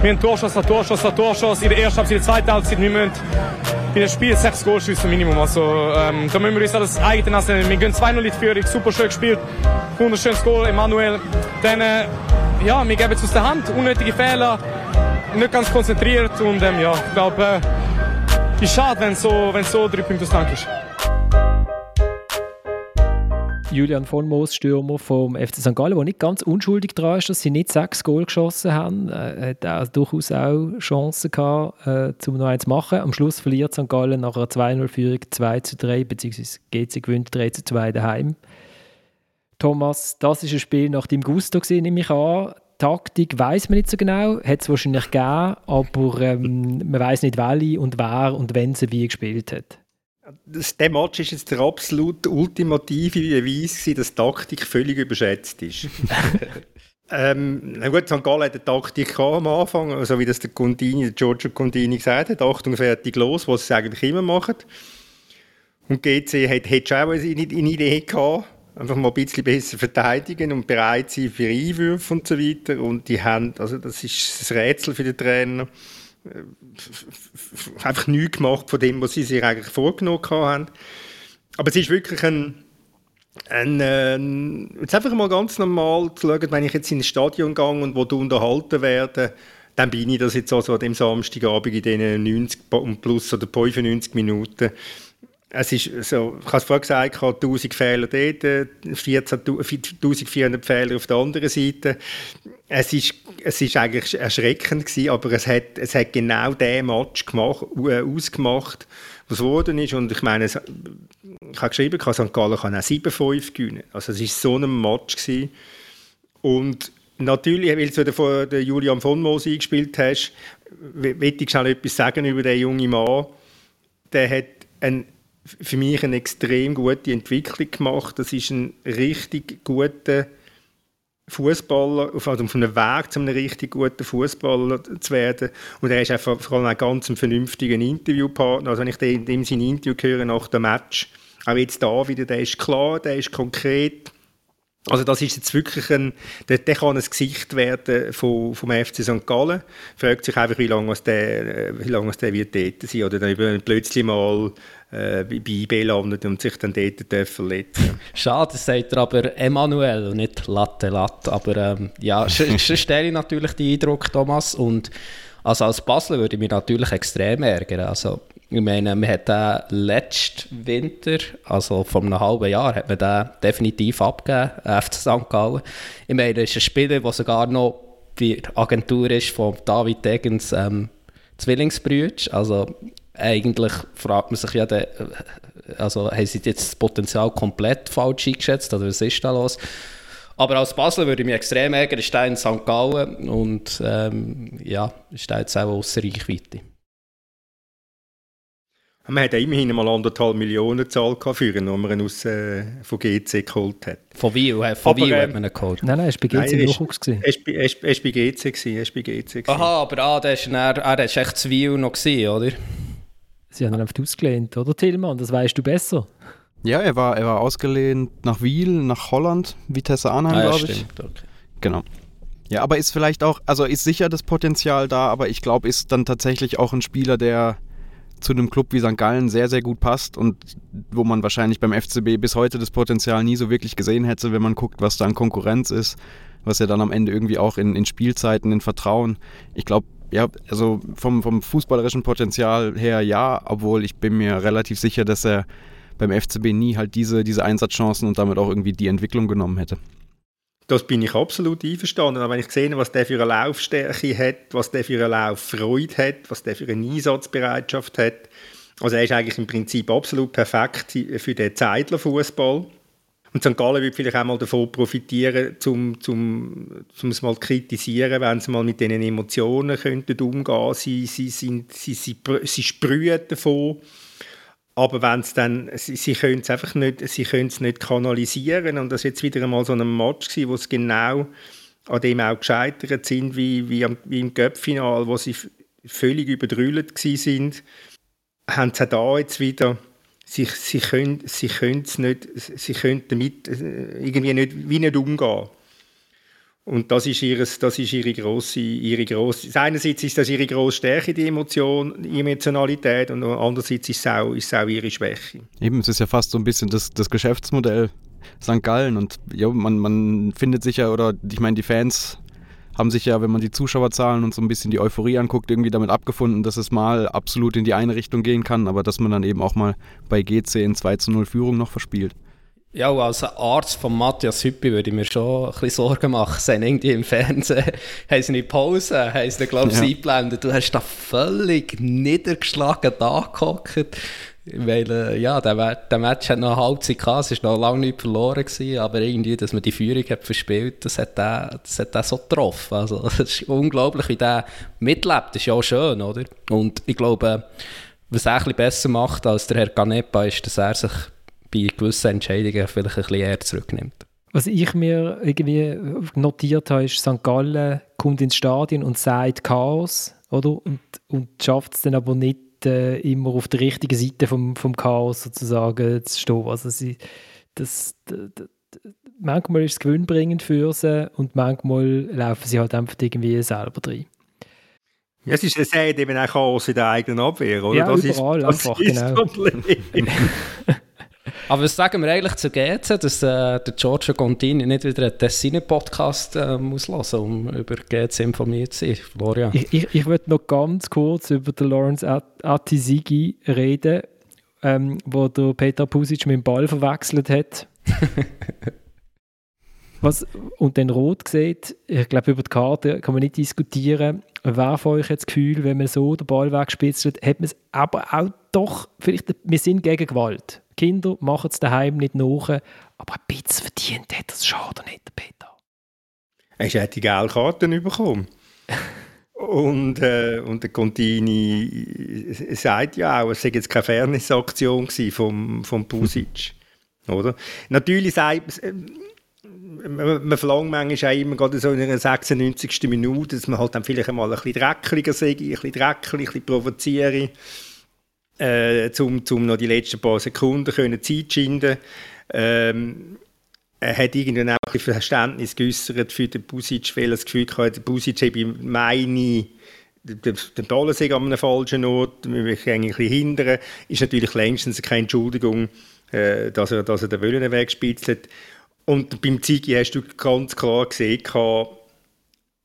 Speaker 7: Wir haben Torschuss Torschuss Torschuss in der ersten Halbzeit, in der zweiten Halbzeit. Wir müssen in dem Spiel sechs Goalschüsse Minimum. Also, ähm, da müssen wir uns alles eigene lassen. Wir gehen 2-0 in die Führung, super schön gespielt. Wunderschönes Goal, Emanuel. Dann, äh, ja, wir geben es aus der Hand. Unnötige Fehler, nicht ganz konzentriert. Und ähm, ja, ich glaube, äh, ist schade, wenn so, wenn so drei Punkte Dank ist.
Speaker 1: Julian von Moos, Stürmer vom FC St. Gallen, der nicht ganz unschuldig daran ist, dass sie nicht sechs Goal geschossen haben. Er hat auch durchaus auch Chancen gehabt, äh, um noch eins zu machen. Am Schluss verliert St. Gallen nach einer 2-0-Führung 2 zu 3, beziehungsweise GC gewinnt 3 zu 2 daheim. Thomas, das ist ein Spiel nach dem Gusto gesehen, nehme ich an. Taktik weiß man nicht so genau, hat es wahrscheinlich gegeben, aber ähm, man weiß nicht, welche und wer und wenn sie wie gespielt hat
Speaker 5: der Match ist jetzt der absolut ultimative Beweis gewesen, dass Taktik völlig überschätzt ist. ähm, na gut, St. Gallen hat eine Taktik am Anfang, also wie das der Contini, der Giorgio Contini gesagt hat, Achtung, fertig, los, was sie eigentlich immer machen. Und GC hat, hat schon auch eine, eine Idee gehabt, einfach mal ein bisschen besser verteidigen und bereit sein für Einwürfe und so weiter. Und die haben, also das ist das Rätsel für den Trainer, einfach nichts gemacht von dem, was sie sich eigentlich vorgenommen haben. Aber es ist wirklich ein, ein, äh, jetzt einfach mal ganz normal zu schauen, wenn ich jetzt in ein Stadion gehe und wo du unterhalten werde, dann bin ich das jetzt also an dem Samstagabend in diesen 90 plus oder 95 Minuten es ist so, ich habe es vorhin gesagt, 1000 Fehler dort, 14.400 Fehler auf der anderen Seite. Es ist, es ist eigentlich erschreckend gewesen, aber es hat, es hat genau den Match gemacht, äh, ausgemacht, was geworden ist. Und ich meine, es, ich habe geschrieben, St. Gallen kann auch 7-5 gewinnen. Also es war so ein Match. Gewesen. Und natürlich, weil du von der Julian von Moos eingespielt hast, will ich schnell etwas sagen über den jungen Mann. Der hat einen für mich eine extrem gute Entwicklung gemacht. Das ist ein richtig guter Fußballer, also auf einem Weg zu einem richtig guten Fußballer zu werden. Und er ist einfach vor allem ein ganz vernünftiger Interviewpartner. Also wenn ich in dem sein Interview höre nach dem Match, auch jetzt da wieder, der ist klar, der ist konkret, Also das ist jetzt wirklich ein, der, der kann ein Gesicht werden vom, vom FC St. Gallen. Fragt sich einfach, wie lange der, äh, wie lange der wird dort sein oder dann plötzlich mal äh, bei IB landet und sich dann dort verletzen
Speaker 3: Schade, das sagt er aber Emanuel und nicht Latte Latte. Aber ähm, ja, stelle ich natürlich den Eindruck, Thomas. Und also als Basler würde ich mich natürlich extrem ärgern. Also ich meine, man hat den letzten Winter, also vor einem halben Jahr, hat man den definitiv abgegeben, FC St. Gallen. Ich meine, das ist ein Spieler, der sogar noch der Agentur ist von David Degens ähm, Zwillingsbrüder. Also eigentlich fragt man sich ja, de, also haben sie jetzt das Potenzial komplett falsch eingeschätzt oder was ist da los? Aber als Basler würde ich mich extrem ärgern, ist der in St. Gallen und ähm, ja, ist der jetzt auch außer Reichweite.
Speaker 5: Man hat ja immerhin mal anderthalb Millionen Zahl für ihn, die man aus, äh, von GC geholt hat.
Speaker 3: Von Wien, äh, von Wien ähm, hat man ihn geholt?
Speaker 1: Nein, nein, er war bei GC im Nachwuchs.
Speaker 5: Er war bei GC. Bei GC
Speaker 3: Aha, aber ah, der ist, er, er ist echt zu Wien noch gewesen, oder?
Speaker 1: Sie haben ihn einfach ausgelehnt, oder Tillmann? Das weißt du besser.
Speaker 2: Ja, er war, er war ausgelehnt nach Wiel, nach Holland, Vitesse Arnhem, ah, ja, glaube ich. Okay. Genau. Ja, aber ist vielleicht auch, also ist sicher das Potenzial da, aber ich glaube, ist dann tatsächlich auch ein Spieler, der zu einem Club wie St. Gallen sehr, sehr gut passt und wo man wahrscheinlich beim FCB bis heute das Potenzial nie so wirklich gesehen hätte, wenn man guckt, was da an Konkurrenz ist, was ja dann am Ende irgendwie auch in, in Spielzeiten, in Vertrauen. Ich glaube, ja, also vom, vom fußballerischen Potenzial her ja, obwohl ich bin mir relativ sicher, dass er beim FCB nie halt diese, diese Einsatzchancen und damit auch irgendwie die Entwicklung genommen hätte.
Speaker 5: Das bin ich absolut einverstanden. Aber wenn ich sehe, was der für eine Laufstärke hat, was der für eine Lauffreude hat, was der für eine Einsatzbereitschaft hat, also er ist eigentlich im Prinzip absolut perfekt für den Zeitler-Fußball. Und St. Gallen wird vielleicht auch mal davon profitieren, um zum, zum es mal kritisieren, wenn sie mal mit diesen Emotionen könnten umgehen. Sie, sie, sind, sie, sie, sie sprühen davon. Aber wenn es dann, sie, sie können es einfach nicht, sie können es nicht kanalisieren und das jetzt wieder einmal so ein Match gewesen, wo es genau an dem auch gescheitert sind, wie, wie, am, wie im Göppfinal, wo sie völlig überdrüllt sind, haben sie da jetzt wieder, sie, sie können sie es nicht, sie können damit äh, irgendwie nicht, wie nicht umgehen. Und das ist, ihres, das ist ihre grosse, ihre grosse, einerseits ist das ihre grosse Stärke, die Emotion, Emotionalität, und andererseits ist es auch, ist es auch ihre Schwäche.
Speaker 2: Eben, es ist ja fast so ein bisschen das, das Geschäftsmodell St. Gallen und ja, man, man findet sich ja, oder ich meine, die Fans haben sich ja, wenn man die Zuschauerzahlen und so ein bisschen die Euphorie anguckt, irgendwie damit abgefunden, dass es mal absolut in die eine Richtung gehen kann, aber dass man dann eben auch mal bei GC in 2 zu 0 Führung noch verspielt.
Speaker 3: Ja, als Arzt von Matthias Hüppi würde ich mir schon ein bisschen Sorgen machen. Sie haben irgendwie im Fernsehen haben sie eine Pause, haben sie, glaube ich, ja. eingeblendet. Du hast da völlig niedergeschlagen da gehockt. Weil, äh, ja, der, der Match hat noch eine Halbzeit gehabt, es war noch lange nicht verloren gewesen, aber irgendwie, dass man die Führung hat verspielt, das hat der, das hat der so getroffen. Also, es ist unglaublich, wie der mitlebt. Das ist ja auch schön, oder? Und ich glaube, was er ein bisschen besser macht als der Herr Canepa, ist, dass er sich bei gewissen Entscheidungen vielleicht ein bisschen eher zurücknimmt.
Speaker 1: Was ich mir irgendwie notiert habe, ist, St. Gallen kommt ins Stadion und sagt Chaos, oder? Und, und schafft es dann aber nicht äh, immer auf der richtigen Seite vom, vom Chaos sozusagen zu stehen. Also sie, das, das, das, manchmal ist es gewinnbringend für sie und manchmal laufen sie halt einfach irgendwie selber drin.
Speaker 5: Ja, es ist eine Serie eben auch Chaos in der eigenen Abwehr, oder?
Speaker 1: Ja, das überall ist, das einfach, ist genau.
Speaker 3: Aber was sagen wir eigentlich zu GC, dass äh, der Giorgio Contini nicht wieder einen Tessine-Podcast äh, muss hören, um über GC informiert zu sein? Florian?
Speaker 1: Ich, ich, ich würde noch ganz kurz über den Lawrence Atisigi reden, ähm, wo der Peter Pusic mit dem Ball verwechselt hat. Was, und dann rot sieht, ich glaube, über die Karte kann man nicht diskutieren. Wer von euch hat das Gefühl, wenn man so den Ball wegspitzelt, hat man es aber auch doch, vielleicht, wir sind gegen Gewalt. Kinder machen es daheim nicht nach, aber ein bisschen verdient hat das schon, oder nicht, Peter?
Speaker 5: Hast du die gelbe Karten bekommen? und, äh, und der Contini sagt ja auch, es sei jetzt keine Fairness-Aktion vom, vom Pusic. oder? Natürlich sagt äh, man, man verlangt manchmal immer gerade so in einer 96. Minute, dass man halt dann vielleicht einmal ein bisschen dreckliger sei, ein bisschen dreckig, ein bisschen provoziere äh, um, um noch die letzten paar Sekunden können Zeit zu schinden. Ähm, er hat irgendwann auch ein Verständnis geäußert für den Busic, weil er das Gefühl hatte, der Busic habe meine Dollar sei an einer falschen Not, wir mich ein bisschen hindern, ist natürlich längstens keine Entschuldigung, äh, dass, er, dass er den Willen wegspitzelt. Und beim Ziggy hast du ganz klar gesehen,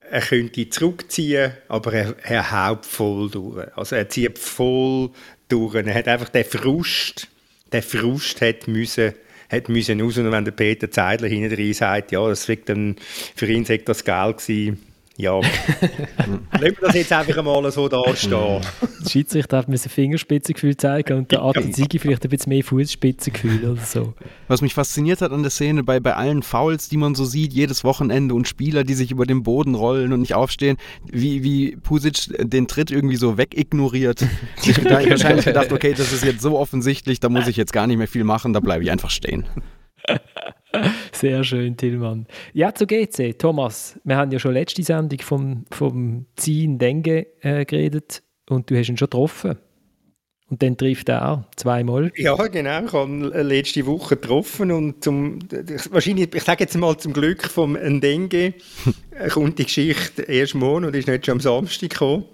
Speaker 5: er könnte zurückziehen, aber er, er haut voll durch. Also er zieht voll durch. Er hat einfach den Frust, der Frust hat müssen, hat müssen raus. Und wenn der Peter Zeidler hinten drin sagt, ja, das dann, für ihn sei das Geld gewesen, ja, lassen wir das jetzt einfach mal so da stehen.
Speaker 1: Der Schiedsrichter hat mir ein Fingerspitzengefühl zeigen und der Adi Sigi vielleicht ein bisschen mehr Fußspitzengefühl oder so.
Speaker 2: Was mich fasziniert hat an der Szene, bei, bei allen Fouls, die man so sieht, jedes Wochenende und Spieler, die sich über den Boden rollen und nicht aufstehen, wie, wie Pusic den Tritt irgendwie so wegignoriert. ich wahrscheinlich gedacht, okay, das ist jetzt so offensichtlich, da muss ich jetzt gar nicht mehr viel machen, da bleibe ich einfach stehen.
Speaker 1: Sehr schön, Tillmann. Ja, zu GC. Thomas, wir haben ja schon letzte Sendung vom, vom Ziehen Denge äh, geredet und du hast ihn schon getroffen. Und dann trifft er auch zweimal.
Speaker 5: Ja, genau. Ich habe ihn letzte Woche getroffen und zum, wahrscheinlich, ich sage jetzt mal zum Glück vom Ndenge, kommt die Geschichte erst morgen und ist nicht schon am Samstag gekommen.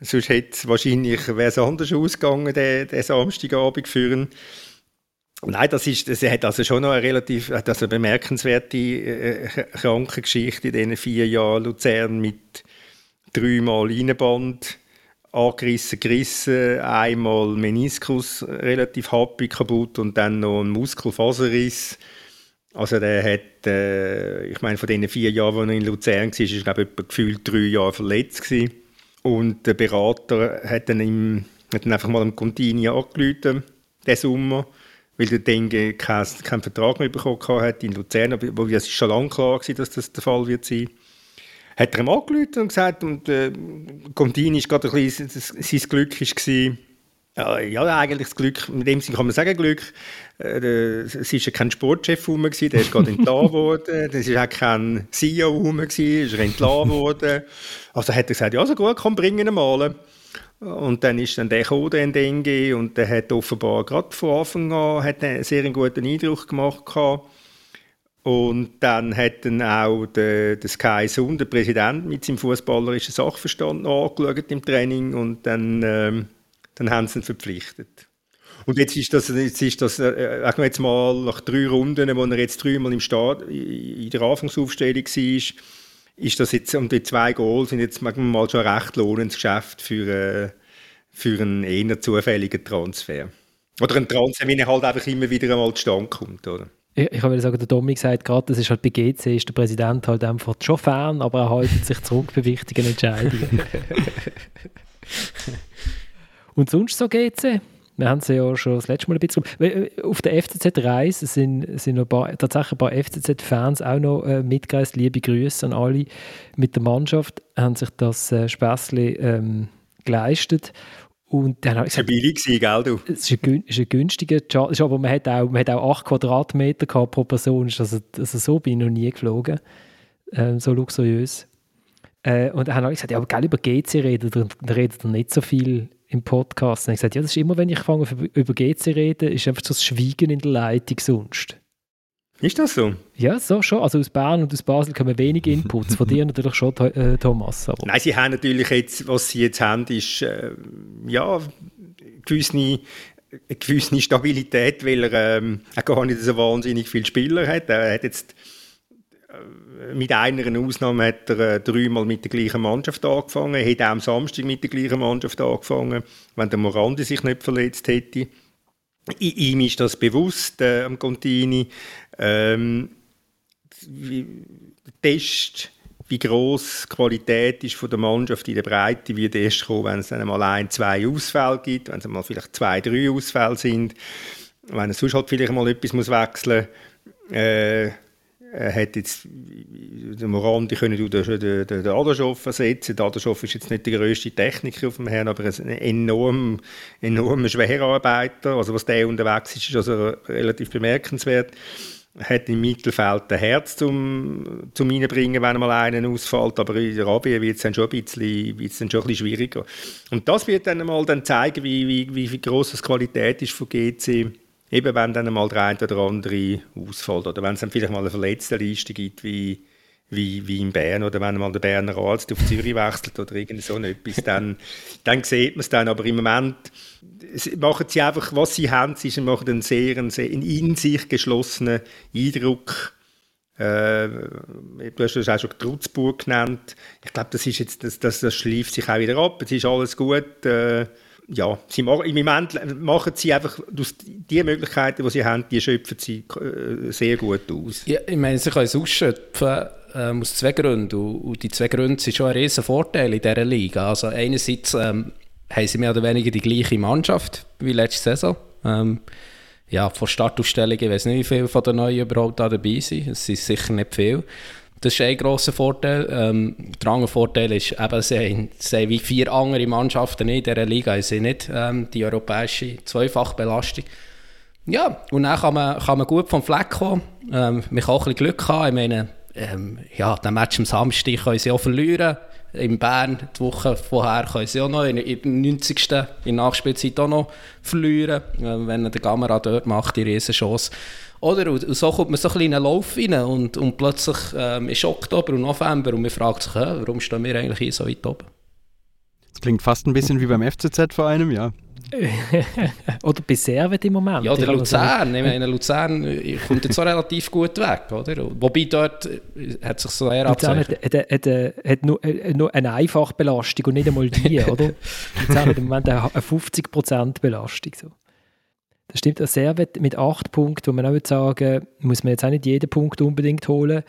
Speaker 5: Sonst hätte es wahrscheinlich, wäre es anders ausgegangen, den, den Samstagabend führen. Nein, das ist, das hat also schon noch eine relativ, also eine bemerkenswerte äh, Krankengeschichte in diesen vier Jahren Luzern mit dreimal Innenband angerissen, gerissen, einmal Meniskus relativ happig kaputt und dann noch ein Muskelfaserriss. Also der hat, äh, ich meine, von diesen vier Jahren, wo er in Luzern war, ist glaube ich, gefühlt drei Jahre verletzt gewesen. Und der Berater hat dann, im, hat dann einfach mal am Contini angerufen, diesen Sommer weil der Dengue keinen, keinen Vertrag mehr bekommen hat in Luzern, wo es schon lange klar war, dass das der Fall wird sein. Hat er ihm angerufen und gesagt, und äh, Contini ist gerade ein bisschen, sein Glück war, äh, ja, eigentlich das Glück, in dem Sinne kann man sagen Glück, äh, es war ja kein Sportchef rum, der ist gerade entlassen worden, es war auch kein CEO rum, ist er entlassen worden. Also hat er gesagt, ja, so gut, komm, bringen ihn mal. Und dann ist dann der gekommen, der Dengue, und der hat offenbar gerade von Anfang an hat einen sehr guten Eindruck gemacht. Und dann hat dann auch der, der Sky Sun, der Präsident, mit seinem fußballerischen Sachverstand angeschaut im Training und dann, ähm, dann haben sie ihn verpflichtet. Und jetzt ist das, jetzt ist das äh, jetzt mal nach drei Runden, wo er jetzt dreimal im Start in der Anfangsaufstellung war, ist das jetzt, und die zwei Goals sind jetzt mal schon ein recht lohnendes Geschäft für, äh, für einen eher zufälligen Transfer. Oder ein Transfer, wenn er halt einfach immer wieder einmal zustande kommt, oder?
Speaker 1: Ich, ich würde sagen, der Dominik sagt gerade, das ist halt bei GC, ist der Präsident halt einfach schon fern, aber er hält sich zurück bei wichtigen Entscheidungen. Und sonst so GC? Wir haben sie ja schon das letzte Mal ein bisschen. Äh, auf der FCZ-Reise sind, sind noch paar, tatsächlich ein paar FCZ-Fans auch noch äh, mitgereist. Liebe Grüße an alle mit der Mannschaft. Haben sich das äh, Späßli ähm, geleistet. Und dann habe ich
Speaker 5: gesagt, billig gewesen, gell, du?
Speaker 1: Es ist ein, ist ein günstiger Charter, aber man hat, auch, man hat auch 8 Quadratmeter gehabt pro Person. Also, also so bin ich noch nie geflogen. Ähm, so luxuriös. Äh, und dann habe ich gesagt, ja, aber gell, über GC reden, dann redet er nicht so viel im Podcast. Und ich gesagt, ja, das ist immer, wenn ich fange über GC reden, ist einfach so das Schweigen in der Leitung sonst.
Speaker 5: Ist das so?
Speaker 1: Ja, so schon. Also aus Bern und aus Basel kommen wenig Inputs. Von dir natürlich schon, äh, Thomas.
Speaker 5: Aber. Nein, sie haben natürlich jetzt, was sie jetzt haben, ist äh, ja, gewisse, eine gewisse Stabilität, weil er ähm, gar nicht so wahnsinnig viele Spieler hat. Er hat jetzt mit einer Ausnahme hat er äh, dreimal mit der gleichen Mannschaft angefangen. Er hätte auch am Samstag mit der gleichen Mannschaft angefangen, wenn der Morandi sich nicht verletzt hätte. I ihm ist das bewusst, äh, am Contini. Ähm, der Test, wie groß die Qualität ist von der Mannschaft in der Breite, wird erst kommen, wenn es dann mal ein, zwei Ausfälle gibt, wenn es mal vielleicht zwei, drei Ausfälle sind, wenn es sonst halt vielleicht mal etwas wechseln muss. Äh, er hat jetzt, der Morandi können den, den, den Adaschow ersetzen. Der Adaschow ist jetzt nicht der grösste Techniker auf dem Herrn, aber ein enorm, enorm schwerer Arbeiter. Also was der unterwegs ist, ist also relativ bemerkenswert. Er hat im Mittelfeld ein Herz zum, zum reinbringen, wenn mal einer ausfällt, aber in der Arabien wird es dann schon ein bisschen, wird's dann schon ein bisschen schwieriger. Und das wird dann mal dann zeigen, wie, wie, wie groß die Qualität ist von GC eben wenn dann mal der eine oder andere ausfällt oder wenn es dann vielleicht mal eine verletzte Liste gibt, wie, wie, wie in Bern oder wenn mal der Berner Arzt auf Zürich wechselt oder irgend so etwas, dann, dann sieht man es dann. Aber im Moment machen sie einfach, was sie haben, sie machen einen sehr, einen sehr in sich geschlossenen Eindruck. Äh, du hast das auch schon Trutzburg genannt. Ich glaube, das, ist jetzt, das, das, das schleift sich auch wieder ab. Es ist alles gut. Äh, ja, sie machen, im Moment machen sie einfach die Möglichkeiten, die sie haben, die schöpfen sie äh, sehr gut aus.
Speaker 3: Ja, ich meine, sie können es ausschöpfen ähm, aus zwei Gründen. Und, die zwei Gründe sind schon ein riesen Vorteil in dieser Liga. Also einerseits ähm, haben sie mehr oder weniger die gleiche Mannschaft wie letzte Saison. Ähm, ja, von Startaufstellungen, ich weiß nicht, wie viele von den Neuen überhaupt da dabei sind. Es sind sicher nicht viele. Das ist ein grosser Vorteil. Ähm, der andere Vorteil ist, eben, sie, haben, sie haben wie vier andere Mannschaften in dieser Liga sie nicht ähm, die europäische Zweifachbelastung. Ja, und dann kann man, kann man gut vom Fleck kommen. Ähm, man kann auch ein bisschen Glück haben. Ich meine, ähm, ja, den Match am Samstag können sie auch verlieren. In Bern, die Woche vorher, können sie auch noch in, der 90. in Nachspielzeit auch noch verlieren. Äh, wenn der Kamera dort macht, die Riesenchance. Oder? Und so kommt man so ein bisschen Lauf rein und, und plötzlich ähm, ist Oktober und November und man fragt sich, warum stehen wir eigentlich hier so weit oben?
Speaker 2: Das klingt fast ein bisschen wie beim FCZ vor einem Jahr.
Speaker 1: oder bei Servet im Moment.
Speaker 3: Ja, oder Luzern. Ich meine, Luzern äh, kommt jetzt auch relativ gut weg, oder? Wobei dort äh, hat sich so eher
Speaker 1: Luzern hat, hat, hat, hat nur, äh, nur, eine Einfachbelastung und nicht einmal die, oder? Luzern hat im Moment eine 50% Belastung. So. Das stimmt, ein Servet mit 8 Punkten, wo man auch sagen muss man jetzt auch nicht jeden Punkt unbedingt holen.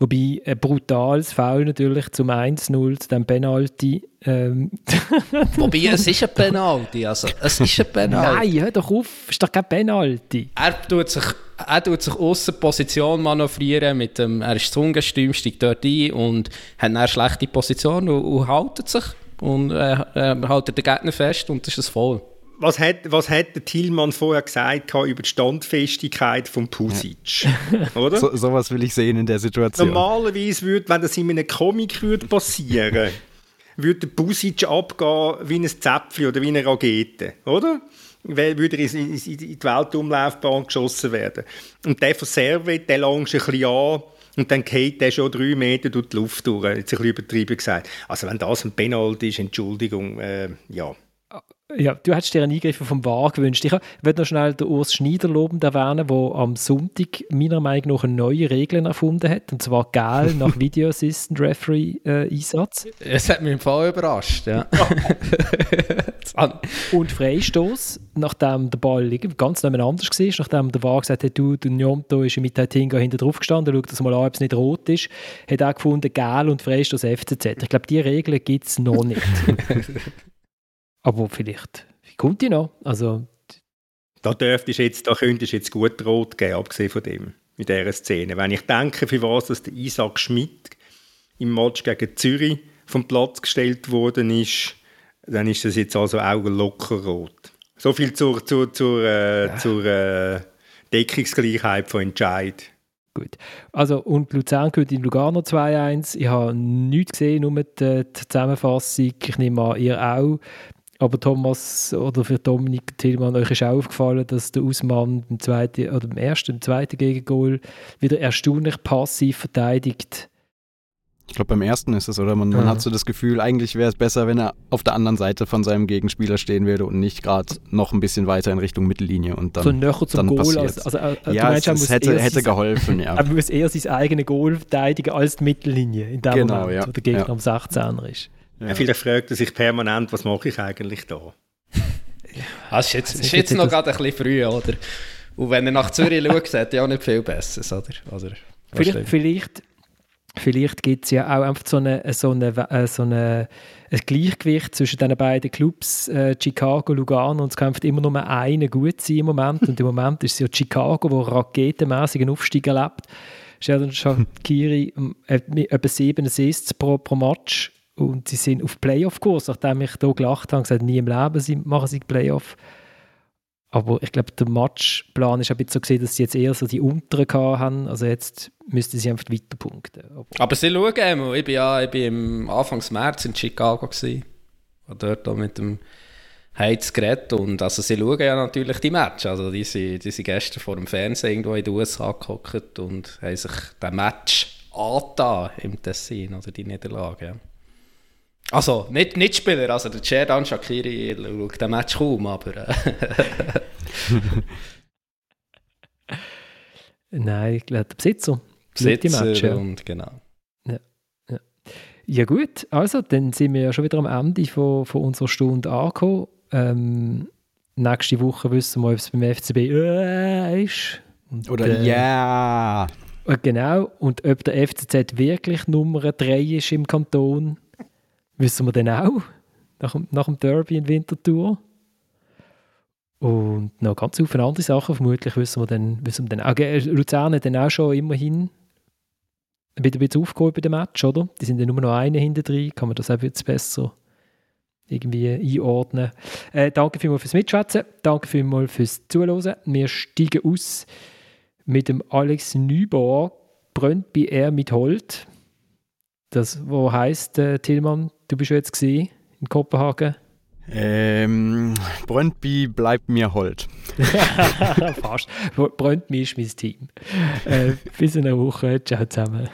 Speaker 1: Wobei ein brutales Foul natürlich zum 1-0, zu dem Penalty. Ähm.
Speaker 3: Wobei, es ist ein Penalty, also es ist ein Penalty.
Speaker 1: Nein, hör doch auf, es ist doch kein Penalty.
Speaker 3: Er tut sich, er tut sich außer Position manövrieren, mit dem, er ist zu ungestüm, steigt dort ein und hat eine schlechte Position und, und haltet sich und äh, äh, haltet den Gegner fest und das ist ein Foul
Speaker 5: was hat, was hat der Thielmann vorher gesagt über die Standfestigkeit von Pusic?
Speaker 2: Oder? So, sowas will ich sehen in der Situation.
Speaker 5: Normalerweise würde, wenn das in einem Comic würde passieren würde der Pusic abgehen wie ein Zäpfchen oder wie eine Rakete, oder? Würde er in, die Weltumlaufbahn geschossen werden. Und der von Servet, der langt ein bisschen an und dann geht der schon drei Meter durch die Luft durch. Jetzt ein bisschen übertrieben gesagt. Also wenn das ein Penalty ist, Entschuldigung, äh, ja.
Speaker 1: Ja, du hättest dir einen Eingriff vom VAR gewünscht. Ich würde noch schnell den Urs Schneider lobend erwähnen, der am Sonntag meiner Meinung nach neue Regeln erfunden hat, und zwar Gel nach Video Assistant Referee äh, Einsatz.
Speaker 3: Es hat mich im Fall überrascht, ja.
Speaker 1: und Freistoß, nachdem der Ball ganz nebeneinander war, nachdem der VAR gesagt hat, du, der Njomto ist mit Tinga hinter drauf gestanden, schau das mal an, ob es nicht rot ist, hat er gefunden, Gel und Freistoß FCZ. Ich glaube, diese Regeln gibt es noch nicht. Aber vielleicht wie kommt die noch. Also,
Speaker 5: da dürftest jetzt, da könntest du jetzt gut rot geben, abgesehen von dem, in dieser Szene. Wenn ich denke, für was dass der Isaac Schmidt im Match gegen Zürich vom Platz gestellt worden ist, dann ist das jetzt also auch locker rot. So viel zur, zur, zur, äh, ja. zur äh, Deckungsgleichheit von Entscheid.
Speaker 1: Gut. Also, und Luzern gehört in Lugano 2-1. Ich habe nichts gesehen, nur die, die Zusammenfassung. Ich nehme an, ihr auch. Aber Thomas oder für Dominik Tillmann, euch ist auch aufgefallen, dass der Ausmann im zweiten oder im ersten, im zweiten Gegengol wieder erstaunlich passiv verteidigt.
Speaker 2: Ich glaube, beim ersten ist es, oder? Man, man hat so das Gefühl, eigentlich wäre es besser, wenn er auf der anderen Seite von seinem Gegenspieler stehen würde und nicht gerade noch ein bisschen weiter in Richtung Mittellinie und dann.
Speaker 1: So näher zum Goal. Als,
Speaker 2: also, also, ja, meinst, es, es hätte, hätte geholfen, ja.
Speaker 1: Er muss eher sein eigenes Goal verteidigen als die Mittellinie, in dem genau, Moment, ja. wo der Gegner ja. am 16er ist.
Speaker 5: Ja. Vielleicht fragt er sich permanent, was mache ich eigentlich da?
Speaker 3: Das ist jetzt, ist jetzt noch gerade ein bisschen früh, oder? Und wenn er nach Zürich schaut, hat er auch nicht viel Besseres, oder? oder
Speaker 1: vielleicht, vielleicht, vielleicht gibt es ja auch einfach so, eine, so, eine, äh, so eine, ein Gleichgewicht zwischen den beiden Clubs, äh, Chicago, Lugano, und es kann einfach immer nur einer gut sein im Moment. Und im Moment ist es ja Chicago, wo raketenmäßig einen Aufstieg erlebt. Sheldon Shakiri äh, etwa sieben Assists pro, pro Match und sie sind auf Playoff-Kurs, nachdem ich hier gelacht habe und gesagt nie im Leben machen sie Playoff. Aber ich glaube, der Matchplan ist ein bisschen so gesehen, dass sie jetzt eher so die unteren haben. Also jetzt müssten sie einfach weiter punkten.
Speaker 3: Aber, Aber sie schauen einmal. Ich bin ja ich bin im Anfangs März in Chicago. Gewesen. Und dort mit dem geredet und also sie schauen ja natürlich die Match. Also die sind, die sind gestern vor dem Fernsehen irgendwo in den USA gehockt und haben sich den Match angetan im Tessin oder die Niederlage. Ja. Also, nicht, nicht Spieler, also der Cerdan Shakiri schaut den Match kaum, aber... Äh,
Speaker 1: Nein, der Besitzer.
Speaker 3: Besitzer Match, ja. und genau.
Speaker 1: Ja, ja. ja gut, also dann sind wir ja schon wieder am Ende von, von unserer Stunde angekommen. Ähm, nächste Woche wissen wir, ob es beim FCB äh, ist.
Speaker 2: Und, Oder äh, ja.
Speaker 1: Yeah. Genau, und ob der FCZ wirklich Nummer 3 ist im Kanton, wissen wir dann auch, nach, nach dem Derby in Winterthur. Und noch ganz viele andere Sachen, vermutlich wissen wir dann, wissen wir dann auch, Luzern hat dann auch schon immerhin ein bisschen aufgeholt bei dem Match, oder? Die sind ja nur noch eine hinter drin, kann man das auch jetzt besser irgendwie einordnen. Äh, danke vielmals fürs Mitschätzen, danke vielmals fürs Zuhören. Wir steigen aus mit dem Alex Neubauer, brennt bei er mit Holt. Das, wo heisst, äh, Tillmann, du bist ja jetzt gesehen in Kopenhagen.
Speaker 2: Ähm, Brøndby bleibt mir hold.
Speaker 1: Fast. Brøndby ist mein Team. Äh, bis in einer Woche. Ciao zusammen.